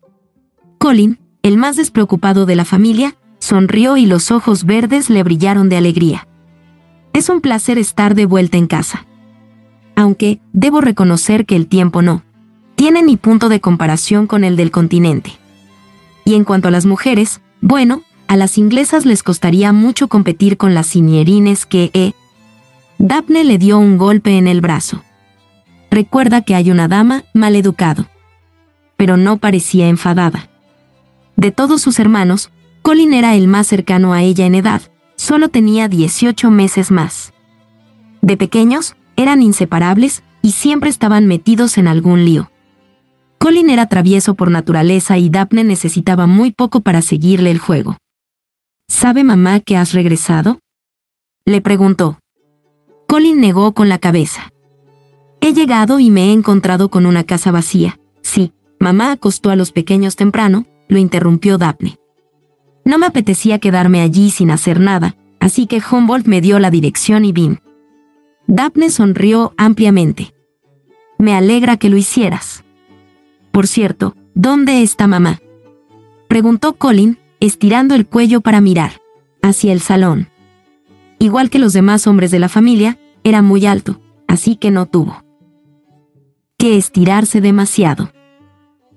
Colin, el más despreocupado de la familia, sonrió y los ojos verdes le brillaron de alegría. Es un placer estar de vuelta en casa. Aunque, debo reconocer que el tiempo no tiene ni punto de comparación con el del continente. Y en cuanto a las mujeres, bueno, a las inglesas les costaría mucho competir con las sinierines que, eh. Daphne le dio un golpe en el brazo. Recuerda que hay una dama mal educado. Pero no parecía enfadada. De todos sus hermanos, Colin era el más cercano a ella en edad, solo tenía 18 meses más. De pequeños, eran inseparables y siempre estaban metidos en algún lío. Colin era travieso por naturaleza y Daphne necesitaba muy poco para seguirle el juego. ¿Sabe mamá que has regresado? Le preguntó. Colin negó con la cabeza. He llegado y me he encontrado con una casa vacía. Sí, mamá acostó a los pequeños temprano, lo interrumpió Daphne. No me apetecía quedarme allí sin hacer nada, así que Humboldt me dio la dirección y vine. Daphne sonrió ampliamente. Me alegra que lo hicieras. Por cierto, ¿dónde está mamá? Preguntó Colin, estirando el cuello para mirar, hacia el salón. Igual que los demás hombres de la familia, era muy alto, así que no tuvo que estirarse demasiado.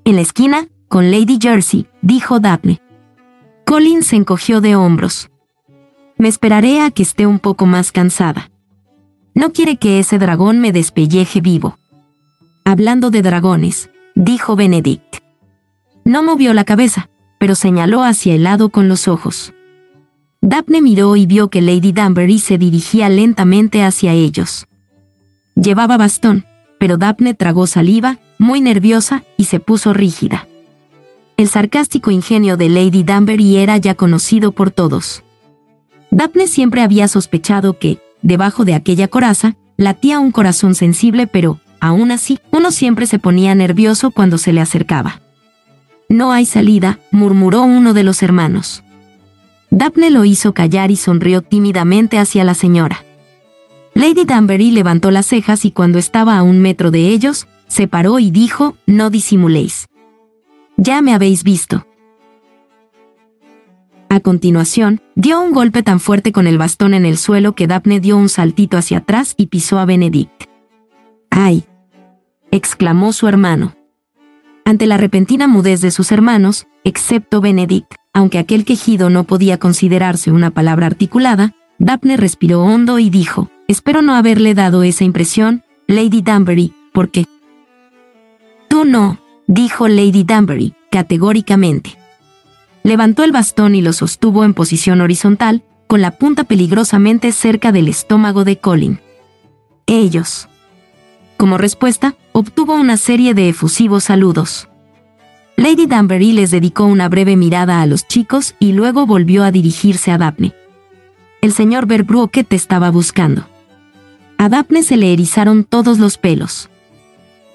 En la esquina, con Lady Jersey, dijo Daphne. Colin se encogió de hombros. Me esperaré a que esté un poco más cansada. No quiere que ese dragón me despelleje vivo. Hablando de dragones, dijo Benedict. No movió la cabeza, pero señaló hacia el lado con los ojos. Daphne miró y vio que Lady Danbury se dirigía lentamente hacia ellos. Llevaba bastón, pero Daphne tragó saliva, muy nerviosa, y se puso rígida. El sarcástico ingenio de Lady Danbury era ya conocido por todos. Daphne siempre había sospechado que, debajo de aquella coraza, latía un corazón sensible, pero, Aún así, uno siempre se ponía nervioso cuando se le acercaba. No hay salida, murmuró uno de los hermanos. Daphne lo hizo callar y sonrió tímidamente hacia la señora. Lady Danbury levantó las cejas y cuando estaba a un metro de ellos, se paró y dijo, no disimuléis. Ya me habéis visto. A continuación, dio un golpe tan fuerte con el bastón en el suelo que Daphne dio un saltito hacia atrás y pisó a Benedict. ¡Ay! exclamó su hermano. Ante la repentina mudez de sus hermanos, excepto Benedict, aunque aquel quejido no podía considerarse una palabra articulada, Daphne respiró hondo y dijo, espero no haberle dado esa impresión, Lady Danbury, porque... Tú no, dijo Lady Danbury, categóricamente. Levantó el bastón y lo sostuvo en posición horizontal, con la punta peligrosamente cerca del estómago de Colin. Ellos. Como respuesta, obtuvo una serie de efusivos saludos. Lady Danbury les dedicó una breve mirada a los chicos y luego volvió a dirigirse a Daphne. El señor Verbruoque te estaba buscando. A Daphne se le erizaron todos los pelos.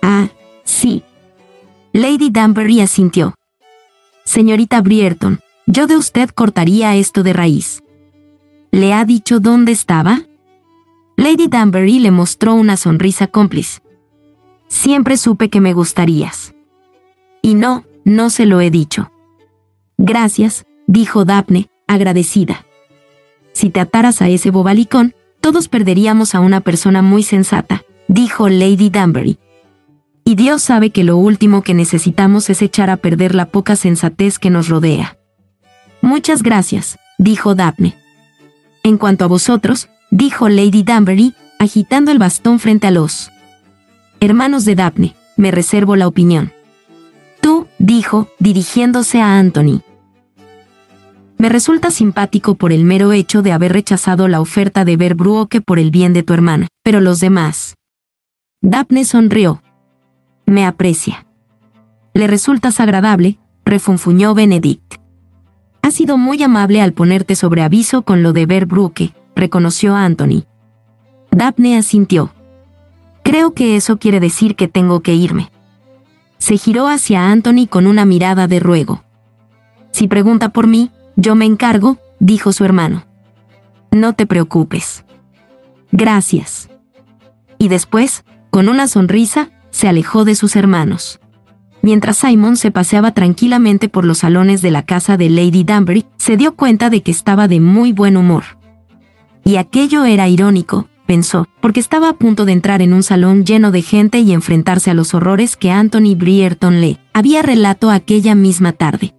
Ah, sí. Lady Danbury asintió. Señorita Brierton, yo de usted cortaría esto de raíz. ¿Le ha dicho dónde estaba? Lady Danbury le mostró una sonrisa cómplice. Siempre supe que me gustarías. Y no, no se lo he dicho. Gracias, dijo Daphne, agradecida. Si te ataras a ese bobalicón, todos perderíamos a una persona muy sensata, dijo Lady Danbury. Y Dios sabe que lo último que necesitamos es echar a perder la poca sensatez que nos rodea. Muchas gracias, dijo Daphne. En cuanto a vosotros, dijo Lady Danbury, agitando el bastón frente a los hermanos de Daphne, me reservo la opinión. Tú, dijo, dirigiéndose a Anthony, me resulta simpático por el mero hecho de haber rechazado la oferta de ver que por el bien de tu hermana, pero los demás. Daphne sonrió. Me aprecia. Le resultas agradable, refunfuñó Benedict. Ha sido muy amable al ponerte sobre aviso con lo de ver reconoció Anthony. Daphne asintió. Creo que eso quiere decir que tengo que irme. Se giró hacia Anthony con una mirada de ruego. Si pregunta por mí, yo me encargo, dijo su hermano. No te preocupes. Gracias. Y después, con una sonrisa, se alejó de sus hermanos. Mientras Simon se paseaba tranquilamente por los salones de la casa de Lady Danbury, se dio cuenta de que estaba de muy buen humor. Y aquello era irónico, pensó, porque estaba a punto de entrar en un salón lleno de gente y enfrentarse a los horrores que Anthony Brierton le había relato aquella misma tarde.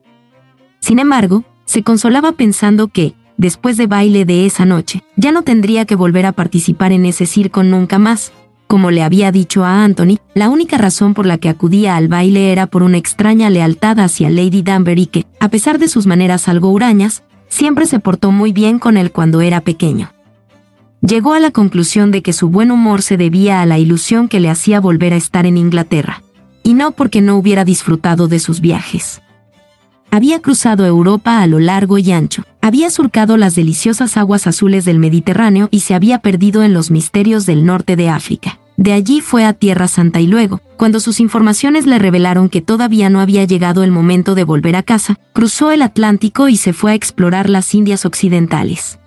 Sin embargo, se consolaba pensando que, después de baile de esa noche, ya no tendría que volver a participar en ese circo nunca más. Como le había dicho a Anthony, la única razón por la que acudía al baile era por una extraña lealtad hacia Lady Danbury que, a pesar de sus maneras algo hurañas, siempre se portó muy bien con él cuando era pequeño. Llegó a la conclusión de que su buen humor se debía a la ilusión que le hacía volver a estar en Inglaterra, y no porque no hubiera disfrutado de sus viajes. Había cruzado Europa a lo largo y ancho, había surcado las deliciosas aguas azules del Mediterráneo y se había perdido en los misterios del norte de África. De allí fue a Tierra Santa y luego, cuando sus informaciones le revelaron que todavía no había llegado el momento de volver a casa, cruzó el Atlántico y se fue a explorar las Indias Occidentales.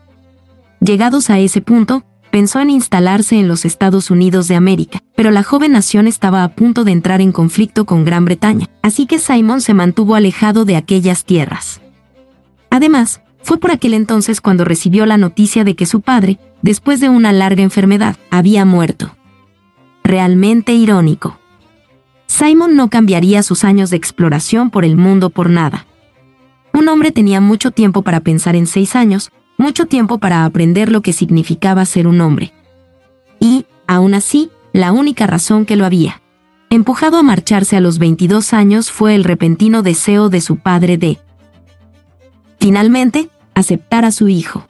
Llegados a ese punto, pensó en instalarse en los Estados Unidos de América, pero la joven nación estaba a punto de entrar en conflicto con Gran Bretaña, así que Simon se mantuvo alejado de aquellas tierras. Además, fue por aquel entonces cuando recibió la noticia de que su padre, después de una larga enfermedad, había muerto. Realmente irónico. Simon no cambiaría sus años de exploración por el mundo por nada. Un hombre tenía mucho tiempo para pensar en seis años, mucho tiempo para aprender lo que significaba ser un hombre. Y, aún así, la única razón que lo había empujado a marcharse a los 22 años fue el repentino deseo de su padre de, finalmente, aceptar a su hijo.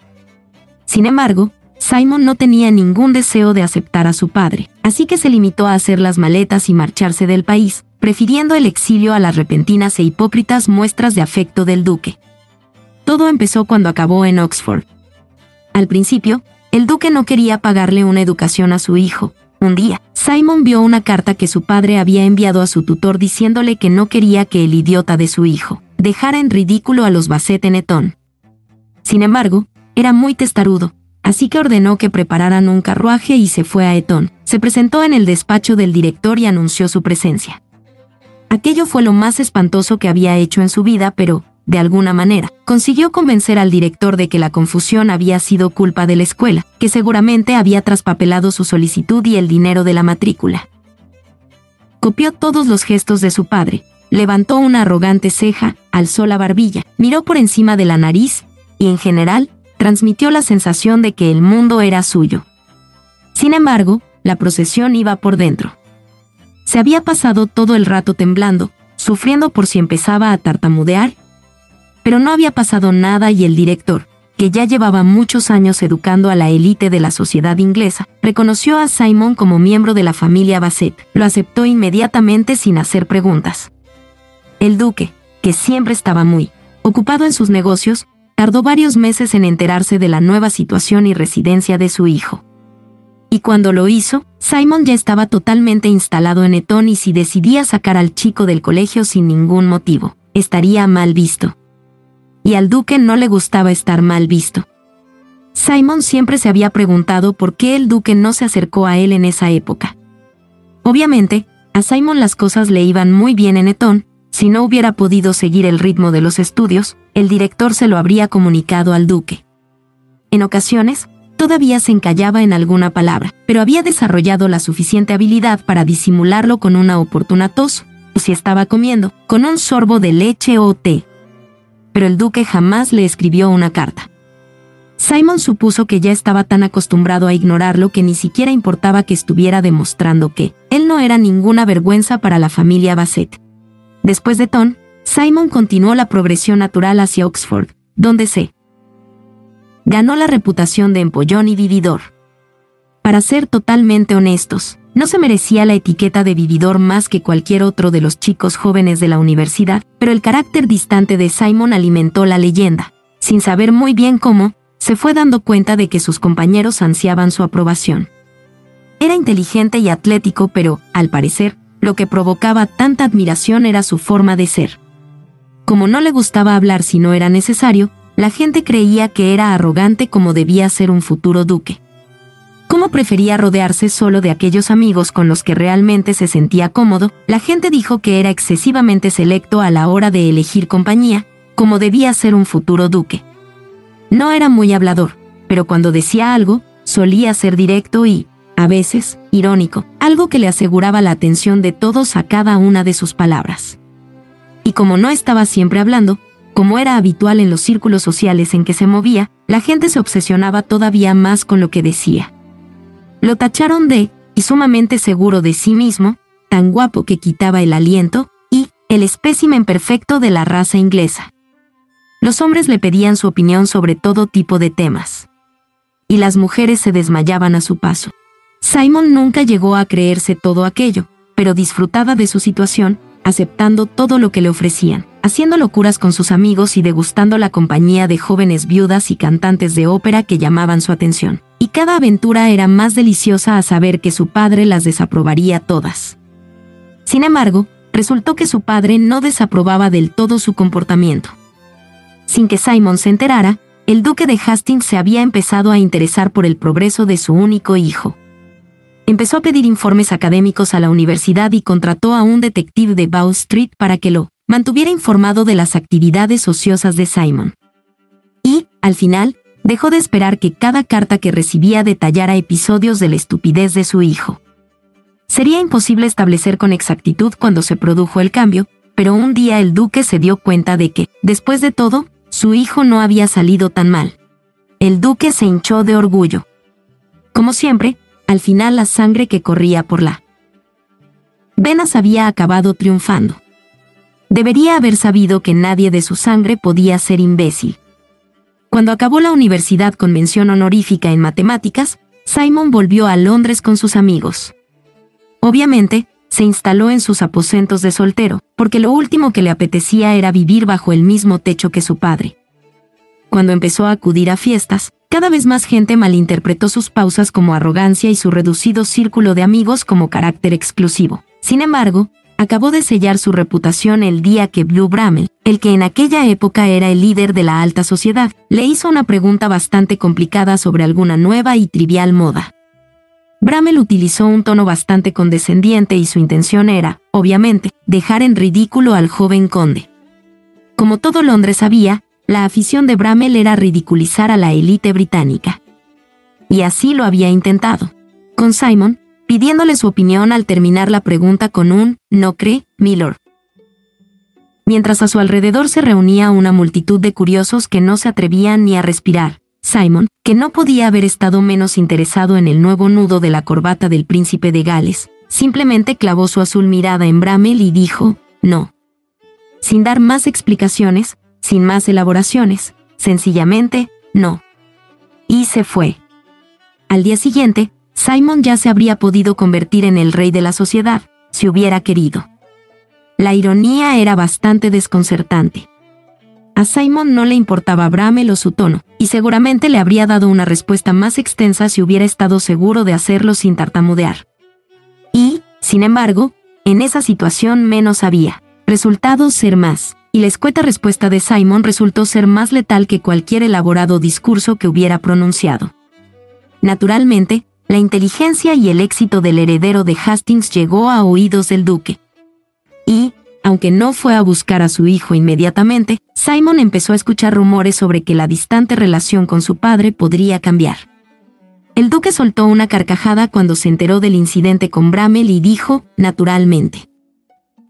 Sin embargo, Simon no tenía ningún deseo de aceptar a su padre, así que se limitó a hacer las maletas y marcharse del país, prefiriendo el exilio a las repentinas e hipócritas muestras de afecto del duque. Todo empezó cuando acabó en Oxford. Al principio, el duque no quería pagarle una educación a su hijo. Un día, Simon vio una carta que su padre había enviado a su tutor diciéndole que no quería que el idiota de su hijo dejara en ridículo a los Basset en. Sin embargo, era muy testarudo, así que ordenó que prepararan un carruaje y se fue a Eton. Se presentó en el despacho del director y anunció su presencia. Aquello fue lo más espantoso que había hecho en su vida, pero, de alguna manera, consiguió convencer al director de que la confusión había sido culpa de la escuela, que seguramente había traspapelado su solicitud y el dinero de la matrícula. Copió todos los gestos de su padre, levantó una arrogante ceja, alzó la barbilla, miró por encima de la nariz y, en general, transmitió la sensación de que el mundo era suyo. Sin embargo, la procesión iba por dentro. Se había pasado todo el rato temblando, sufriendo por si empezaba a tartamudear, pero no había pasado nada y el director, que ya llevaba muchos años educando a la élite de la sociedad inglesa, reconoció a Simon como miembro de la familia Bassett. Lo aceptó inmediatamente sin hacer preguntas. El duque, que siempre estaba muy ocupado en sus negocios, tardó varios meses en enterarse de la nueva situación y residencia de su hijo. Y cuando lo hizo, Simon ya estaba totalmente instalado en Eton y si decidía sacar al chico del colegio sin ningún motivo, estaría mal visto y al duque no le gustaba estar mal visto. Simon siempre se había preguntado por qué el duque no se acercó a él en esa época. Obviamente, a Simon las cosas le iban muy bien en Eton, si no hubiera podido seguir el ritmo de los estudios, el director se lo habría comunicado al duque. En ocasiones, todavía se encallaba en alguna palabra, pero había desarrollado la suficiente habilidad para disimularlo con una oportuna tos, o si estaba comiendo, con un sorbo de leche o té pero el duque jamás le escribió una carta. Simon supuso que ya estaba tan acostumbrado a ignorarlo que ni siquiera importaba que estuviera demostrando que él no era ninguna vergüenza para la familia Bassett. Después de Ton, Simon continuó la progresión natural hacia Oxford, donde se ganó la reputación de empollón y vividor. Para ser totalmente honestos, no se merecía la etiqueta de vividor más que cualquier otro de los chicos jóvenes de la universidad, pero el carácter distante de Simon alimentó la leyenda. Sin saber muy bien cómo, se fue dando cuenta de que sus compañeros ansiaban su aprobación. Era inteligente y atlético, pero, al parecer, lo que provocaba tanta admiración era su forma de ser. Como no le gustaba hablar si no era necesario, la gente creía que era arrogante como debía ser un futuro duque. Como prefería rodearse solo de aquellos amigos con los que realmente se sentía cómodo, la gente dijo que era excesivamente selecto a la hora de elegir compañía, como debía ser un futuro duque. No era muy hablador, pero cuando decía algo, solía ser directo y, a veces, irónico, algo que le aseguraba la atención de todos a cada una de sus palabras. Y como no estaba siempre hablando, como era habitual en los círculos sociales en que se movía, la gente se obsesionaba todavía más con lo que decía. Lo tacharon de, y sumamente seguro de sí mismo, tan guapo que quitaba el aliento, y, el espécimen perfecto de la raza inglesa. Los hombres le pedían su opinión sobre todo tipo de temas. Y las mujeres se desmayaban a su paso. Simon nunca llegó a creerse todo aquello, pero disfrutaba de su situación, aceptando todo lo que le ofrecían, haciendo locuras con sus amigos y degustando la compañía de jóvenes viudas y cantantes de ópera que llamaban su atención y cada aventura era más deliciosa a saber que su padre las desaprobaría todas. Sin embargo, resultó que su padre no desaprobaba del todo su comportamiento. Sin que Simon se enterara, el duque de Hastings se había empezado a interesar por el progreso de su único hijo. Empezó a pedir informes académicos a la universidad y contrató a un detective de Bow Street para que lo mantuviera informado de las actividades ociosas de Simon. Y, al final, dejó de esperar que cada carta que recibía detallara episodios de la estupidez de su hijo. Sería imposible establecer con exactitud cuándo se produjo el cambio, pero un día el duque se dio cuenta de que, después de todo, su hijo no había salido tan mal. El duque se hinchó de orgullo. Como siempre, al final la sangre que corría por la venas había acabado triunfando. Debería haber sabido que nadie de su sangre podía ser imbécil. Cuando acabó la universidad con mención honorífica en matemáticas, Simon volvió a Londres con sus amigos. Obviamente, se instaló en sus aposentos de soltero, porque lo último que le apetecía era vivir bajo el mismo techo que su padre. Cuando empezó a acudir a fiestas, cada vez más gente malinterpretó sus pausas como arrogancia y su reducido círculo de amigos como carácter exclusivo. Sin embargo, acabó de sellar su reputación el día que Blue Bramel, el que en aquella época era el líder de la alta sociedad, le hizo una pregunta bastante complicada sobre alguna nueva y trivial moda. Bramel utilizó un tono bastante condescendiente y su intención era, obviamente, dejar en ridículo al joven conde. Como todo Londres sabía, la afición de Bramel era ridiculizar a la élite británica. Y así lo había intentado. Con Simon, pidiéndole su opinión al terminar la pregunta con un ¿no cree, Milord? Mientras a su alrededor se reunía una multitud de curiosos que no se atrevían ni a respirar, Simon, que no podía haber estado menos interesado en el nuevo nudo de la corbata del príncipe de Gales, simplemente clavó su azul mirada en Bramel y dijo, no. Sin dar más explicaciones, sin más elaboraciones, sencillamente, no. Y se fue. Al día siguiente, Simon ya se habría podido convertir en el rey de la sociedad, si hubiera querido. La ironía era bastante desconcertante. A Simon no le importaba Bramel o su tono, y seguramente le habría dado una respuesta más extensa si hubiera estado seguro de hacerlo sin tartamudear. Y, sin embargo, en esa situación menos había resultado ser más, y la escueta respuesta de Simon resultó ser más letal que cualquier elaborado discurso que hubiera pronunciado. Naturalmente, la inteligencia y el éxito del heredero de Hastings llegó a oídos del duque. Y, aunque no fue a buscar a su hijo inmediatamente, Simon empezó a escuchar rumores sobre que la distante relación con su padre podría cambiar. El duque soltó una carcajada cuando se enteró del incidente con Bramel y dijo, naturalmente.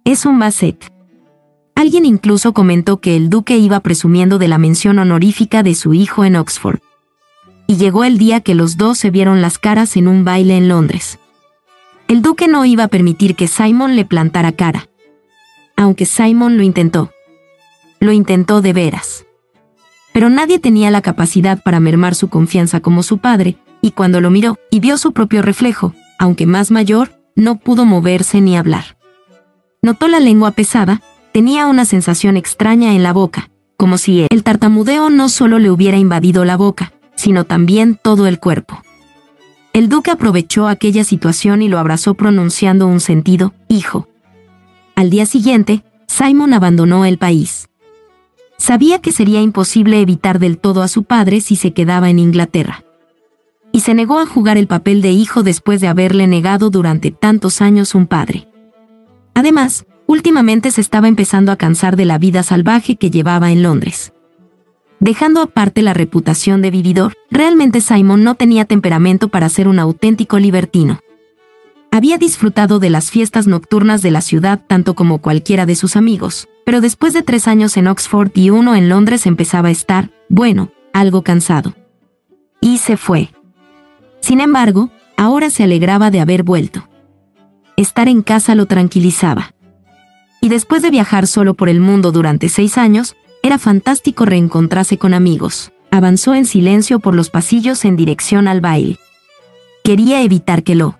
Es un Basset. Alguien incluso comentó que el duque iba presumiendo de la mención honorífica de su hijo en Oxford y llegó el día que los dos se vieron las caras en un baile en Londres. El duque no iba a permitir que Simon le plantara cara. Aunque Simon lo intentó. Lo intentó de veras. Pero nadie tenía la capacidad para mermar su confianza como su padre, y cuando lo miró y vio su propio reflejo, aunque más mayor, no pudo moverse ni hablar. Notó la lengua pesada, tenía una sensación extraña en la boca, como si el tartamudeo no solo le hubiera invadido la boca, sino también todo el cuerpo. El duque aprovechó aquella situación y lo abrazó pronunciando un sentido, hijo. Al día siguiente, Simon abandonó el país. Sabía que sería imposible evitar del todo a su padre si se quedaba en Inglaterra. Y se negó a jugar el papel de hijo después de haberle negado durante tantos años un padre. Además, últimamente se estaba empezando a cansar de la vida salvaje que llevaba en Londres. Dejando aparte la reputación de vividor, realmente Simon no tenía temperamento para ser un auténtico libertino. Había disfrutado de las fiestas nocturnas de la ciudad tanto como cualquiera de sus amigos, pero después de tres años en Oxford y uno en Londres empezaba a estar, bueno, algo cansado. Y se fue. Sin embargo, ahora se alegraba de haber vuelto. Estar en casa lo tranquilizaba. Y después de viajar solo por el mundo durante seis años, era fantástico reencontrarse con amigos. Avanzó en silencio por los pasillos en dirección al baile. Quería evitar que lo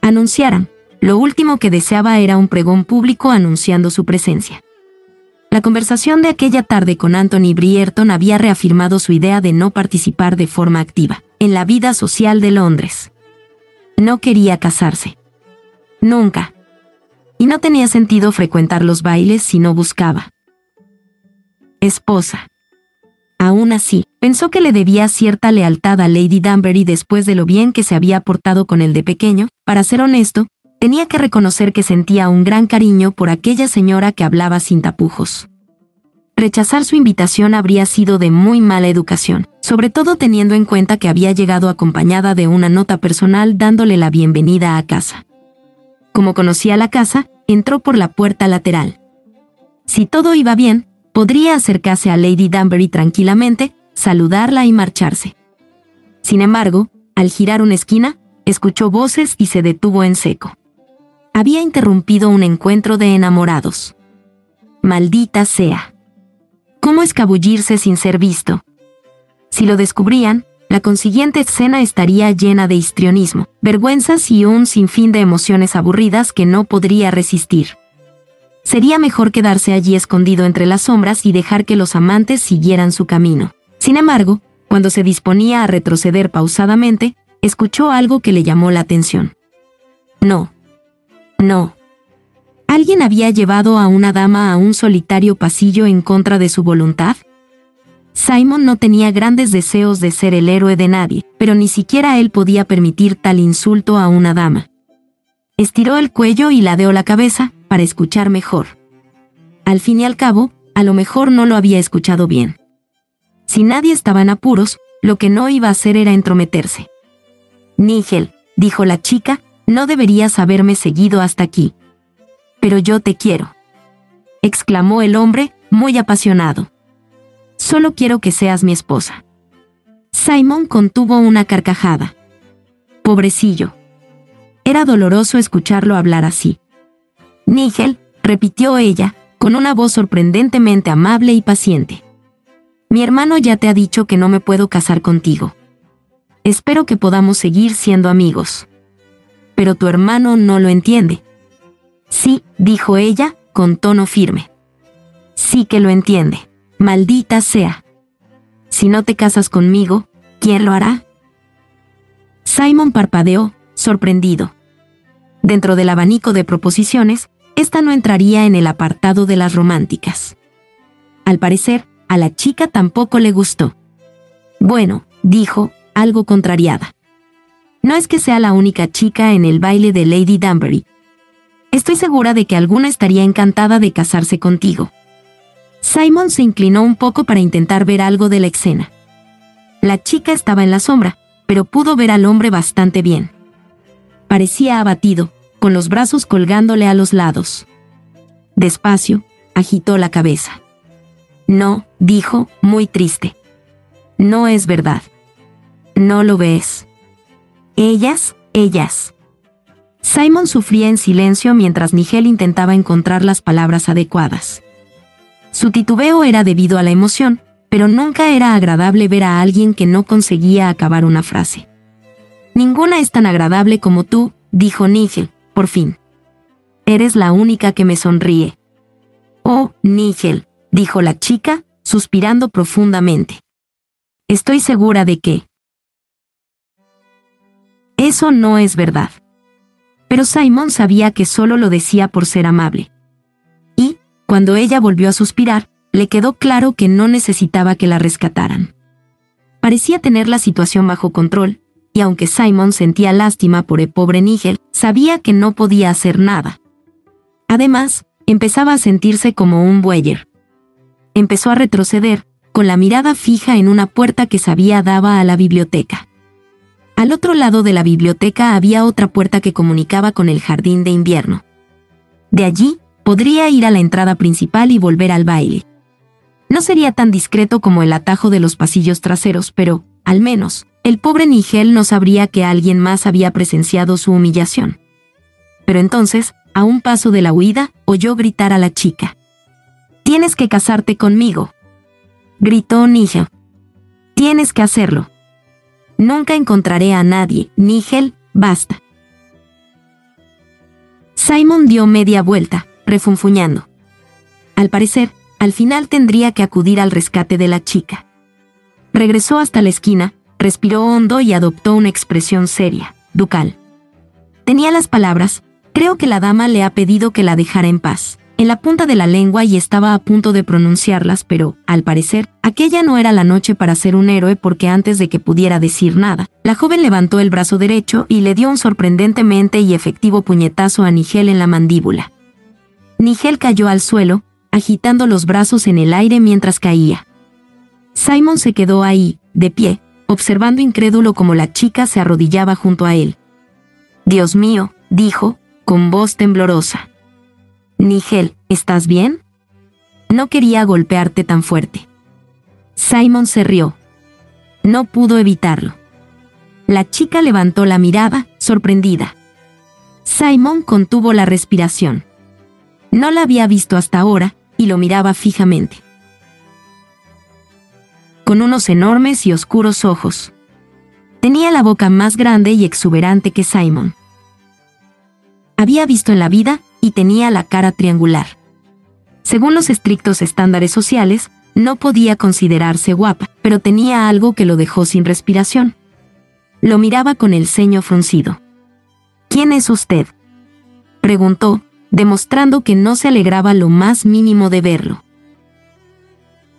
anunciaran. Lo último que deseaba era un pregón público anunciando su presencia. La conversación de aquella tarde con Anthony Brierton había reafirmado su idea de no participar de forma activa en la vida social de Londres. No quería casarse. Nunca. Y no tenía sentido frecuentar los bailes si no buscaba esposa. Aún así, pensó que le debía cierta lealtad a Lady Danbury después de lo bien que se había portado con él de pequeño, para ser honesto, tenía que reconocer que sentía un gran cariño por aquella señora que hablaba sin tapujos. Rechazar su invitación habría sido de muy mala educación, sobre todo teniendo en cuenta que había llegado acompañada de una nota personal dándole la bienvenida a casa. Como conocía la casa, entró por la puerta lateral. Si todo iba bien, podría acercarse a Lady Danbury tranquilamente, saludarla y marcharse. Sin embargo, al girar una esquina, escuchó voces y se detuvo en seco. Había interrumpido un encuentro de enamorados. Maldita sea. ¿Cómo escabullirse sin ser visto? Si lo descubrían, la consiguiente escena estaría llena de histrionismo, vergüenzas y un sinfín de emociones aburridas que no podría resistir. Sería mejor quedarse allí escondido entre las sombras y dejar que los amantes siguieran su camino. Sin embargo, cuando se disponía a retroceder pausadamente, escuchó algo que le llamó la atención. No. No. ¿Alguien había llevado a una dama a un solitario pasillo en contra de su voluntad? Simon no tenía grandes deseos de ser el héroe de nadie, pero ni siquiera él podía permitir tal insulto a una dama. Estiró el cuello y ladeó la cabeza, para escuchar mejor. Al fin y al cabo, a lo mejor no lo había escuchado bien. Si nadie estaba en apuros, lo que no iba a hacer era entrometerse. Nigel, dijo la chica, no deberías haberme seguido hasta aquí. Pero yo te quiero. exclamó el hombre, muy apasionado. Solo quiero que seas mi esposa. Simon contuvo una carcajada. Pobrecillo. Era doloroso escucharlo hablar así. Nigel, repitió ella, con una voz sorprendentemente amable y paciente. Mi hermano ya te ha dicho que no me puedo casar contigo. Espero que podamos seguir siendo amigos. Pero tu hermano no lo entiende. Sí, dijo ella, con tono firme. Sí que lo entiende. Maldita sea. Si no te casas conmigo, ¿quién lo hará? Simon parpadeó, sorprendido. Dentro del abanico de proposiciones, esta no entraría en el apartado de las románticas. Al parecer, a la chica tampoco le gustó. Bueno, dijo, algo contrariada. No es que sea la única chica en el baile de Lady Danbury. Estoy segura de que alguna estaría encantada de casarse contigo. Simon se inclinó un poco para intentar ver algo de la escena. La chica estaba en la sombra, pero pudo ver al hombre bastante bien. Parecía abatido, con los brazos colgándole a los lados. Despacio, agitó la cabeza. No, dijo, muy triste. No es verdad. No lo ves. Ellas, ellas. Simon sufría en silencio mientras Nigel intentaba encontrar las palabras adecuadas. Su titubeo era debido a la emoción, pero nunca era agradable ver a alguien que no conseguía acabar una frase. Ninguna es tan agradable como tú, dijo Nigel, por fin. Eres la única que me sonríe. Oh, Nigel, dijo la chica, suspirando profundamente. Estoy segura de que... Eso no es verdad. Pero Simon sabía que solo lo decía por ser amable. Cuando ella volvió a suspirar, le quedó claro que no necesitaba que la rescataran. Parecía tener la situación bajo control, y aunque Simon sentía lástima por el pobre Nigel, sabía que no podía hacer nada. Además, empezaba a sentirse como un bueyer, empezó a retroceder, con la mirada fija en una puerta que sabía daba a la biblioteca. Al otro lado de la biblioteca había otra puerta que comunicaba con el jardín de invierno. De allí, podría ir a la entrada principal y volver al baile. No sería tan discreto como el atajo de los pasillos traseros, pero, al menos, el pobre Nigel no sabría que alguien más había presenciado su humillación. Pero entonces, a un paso de la huida, oyó gritar a la chica. Tienes que casarte conmigo. Gritó Nigel. Tienes que hacerlo. Nunca encontraré a nadie. Nigel, basta. Simon dio media vuelta, refunfuñando. Al parecer, al final tendría que acudir al rescate de la chica. Regresó hasta la esquina, respiró hondo y adoptó una expresión seria, ducal. Tenía las palabras, creo que la dama le ha pedido que la dejara en paz en la punta de la lengua y estaba a punto de pronunciarlas, pero, al parecer, aquella no era la noche para ser un héroe porque antes de que pudiera decir nada, la joven levantó el brazo derecho y le dio un sorprendentemente y efectivo puñetazo a Nigel en la mandíbula. Nigel cayó al suelo, agitando los brazos en el aire mientras caía. Simon se quedó ahí, de pie, observando incrédulo como la chica se arrodillaba junto a él. Dios mío, dijo, con voz temblorosa. Nigel, ¿estás bien? No quería golpearte tan fuerte. Simon se rió. No pudo evitarlo. La chica levantó la mirada, sorprendida. Simon contuvo la respiración. No la había visto hasta ahora, y lo miraba fijamente. Con unos enormes y oscuros ojos. Tenía la boca más grande y exuberante que Simon. Había visto en la vida y tenía la cara triangular. Según los estrictos estándares sociales, no podía considerarse guapa, pero tenía algo que lo dejó sin respiración. Lo miraba con el ceño fruncido. ¿Quién es usted? preguntó, demostrando que no se alegraba lo más mínimo de verlo.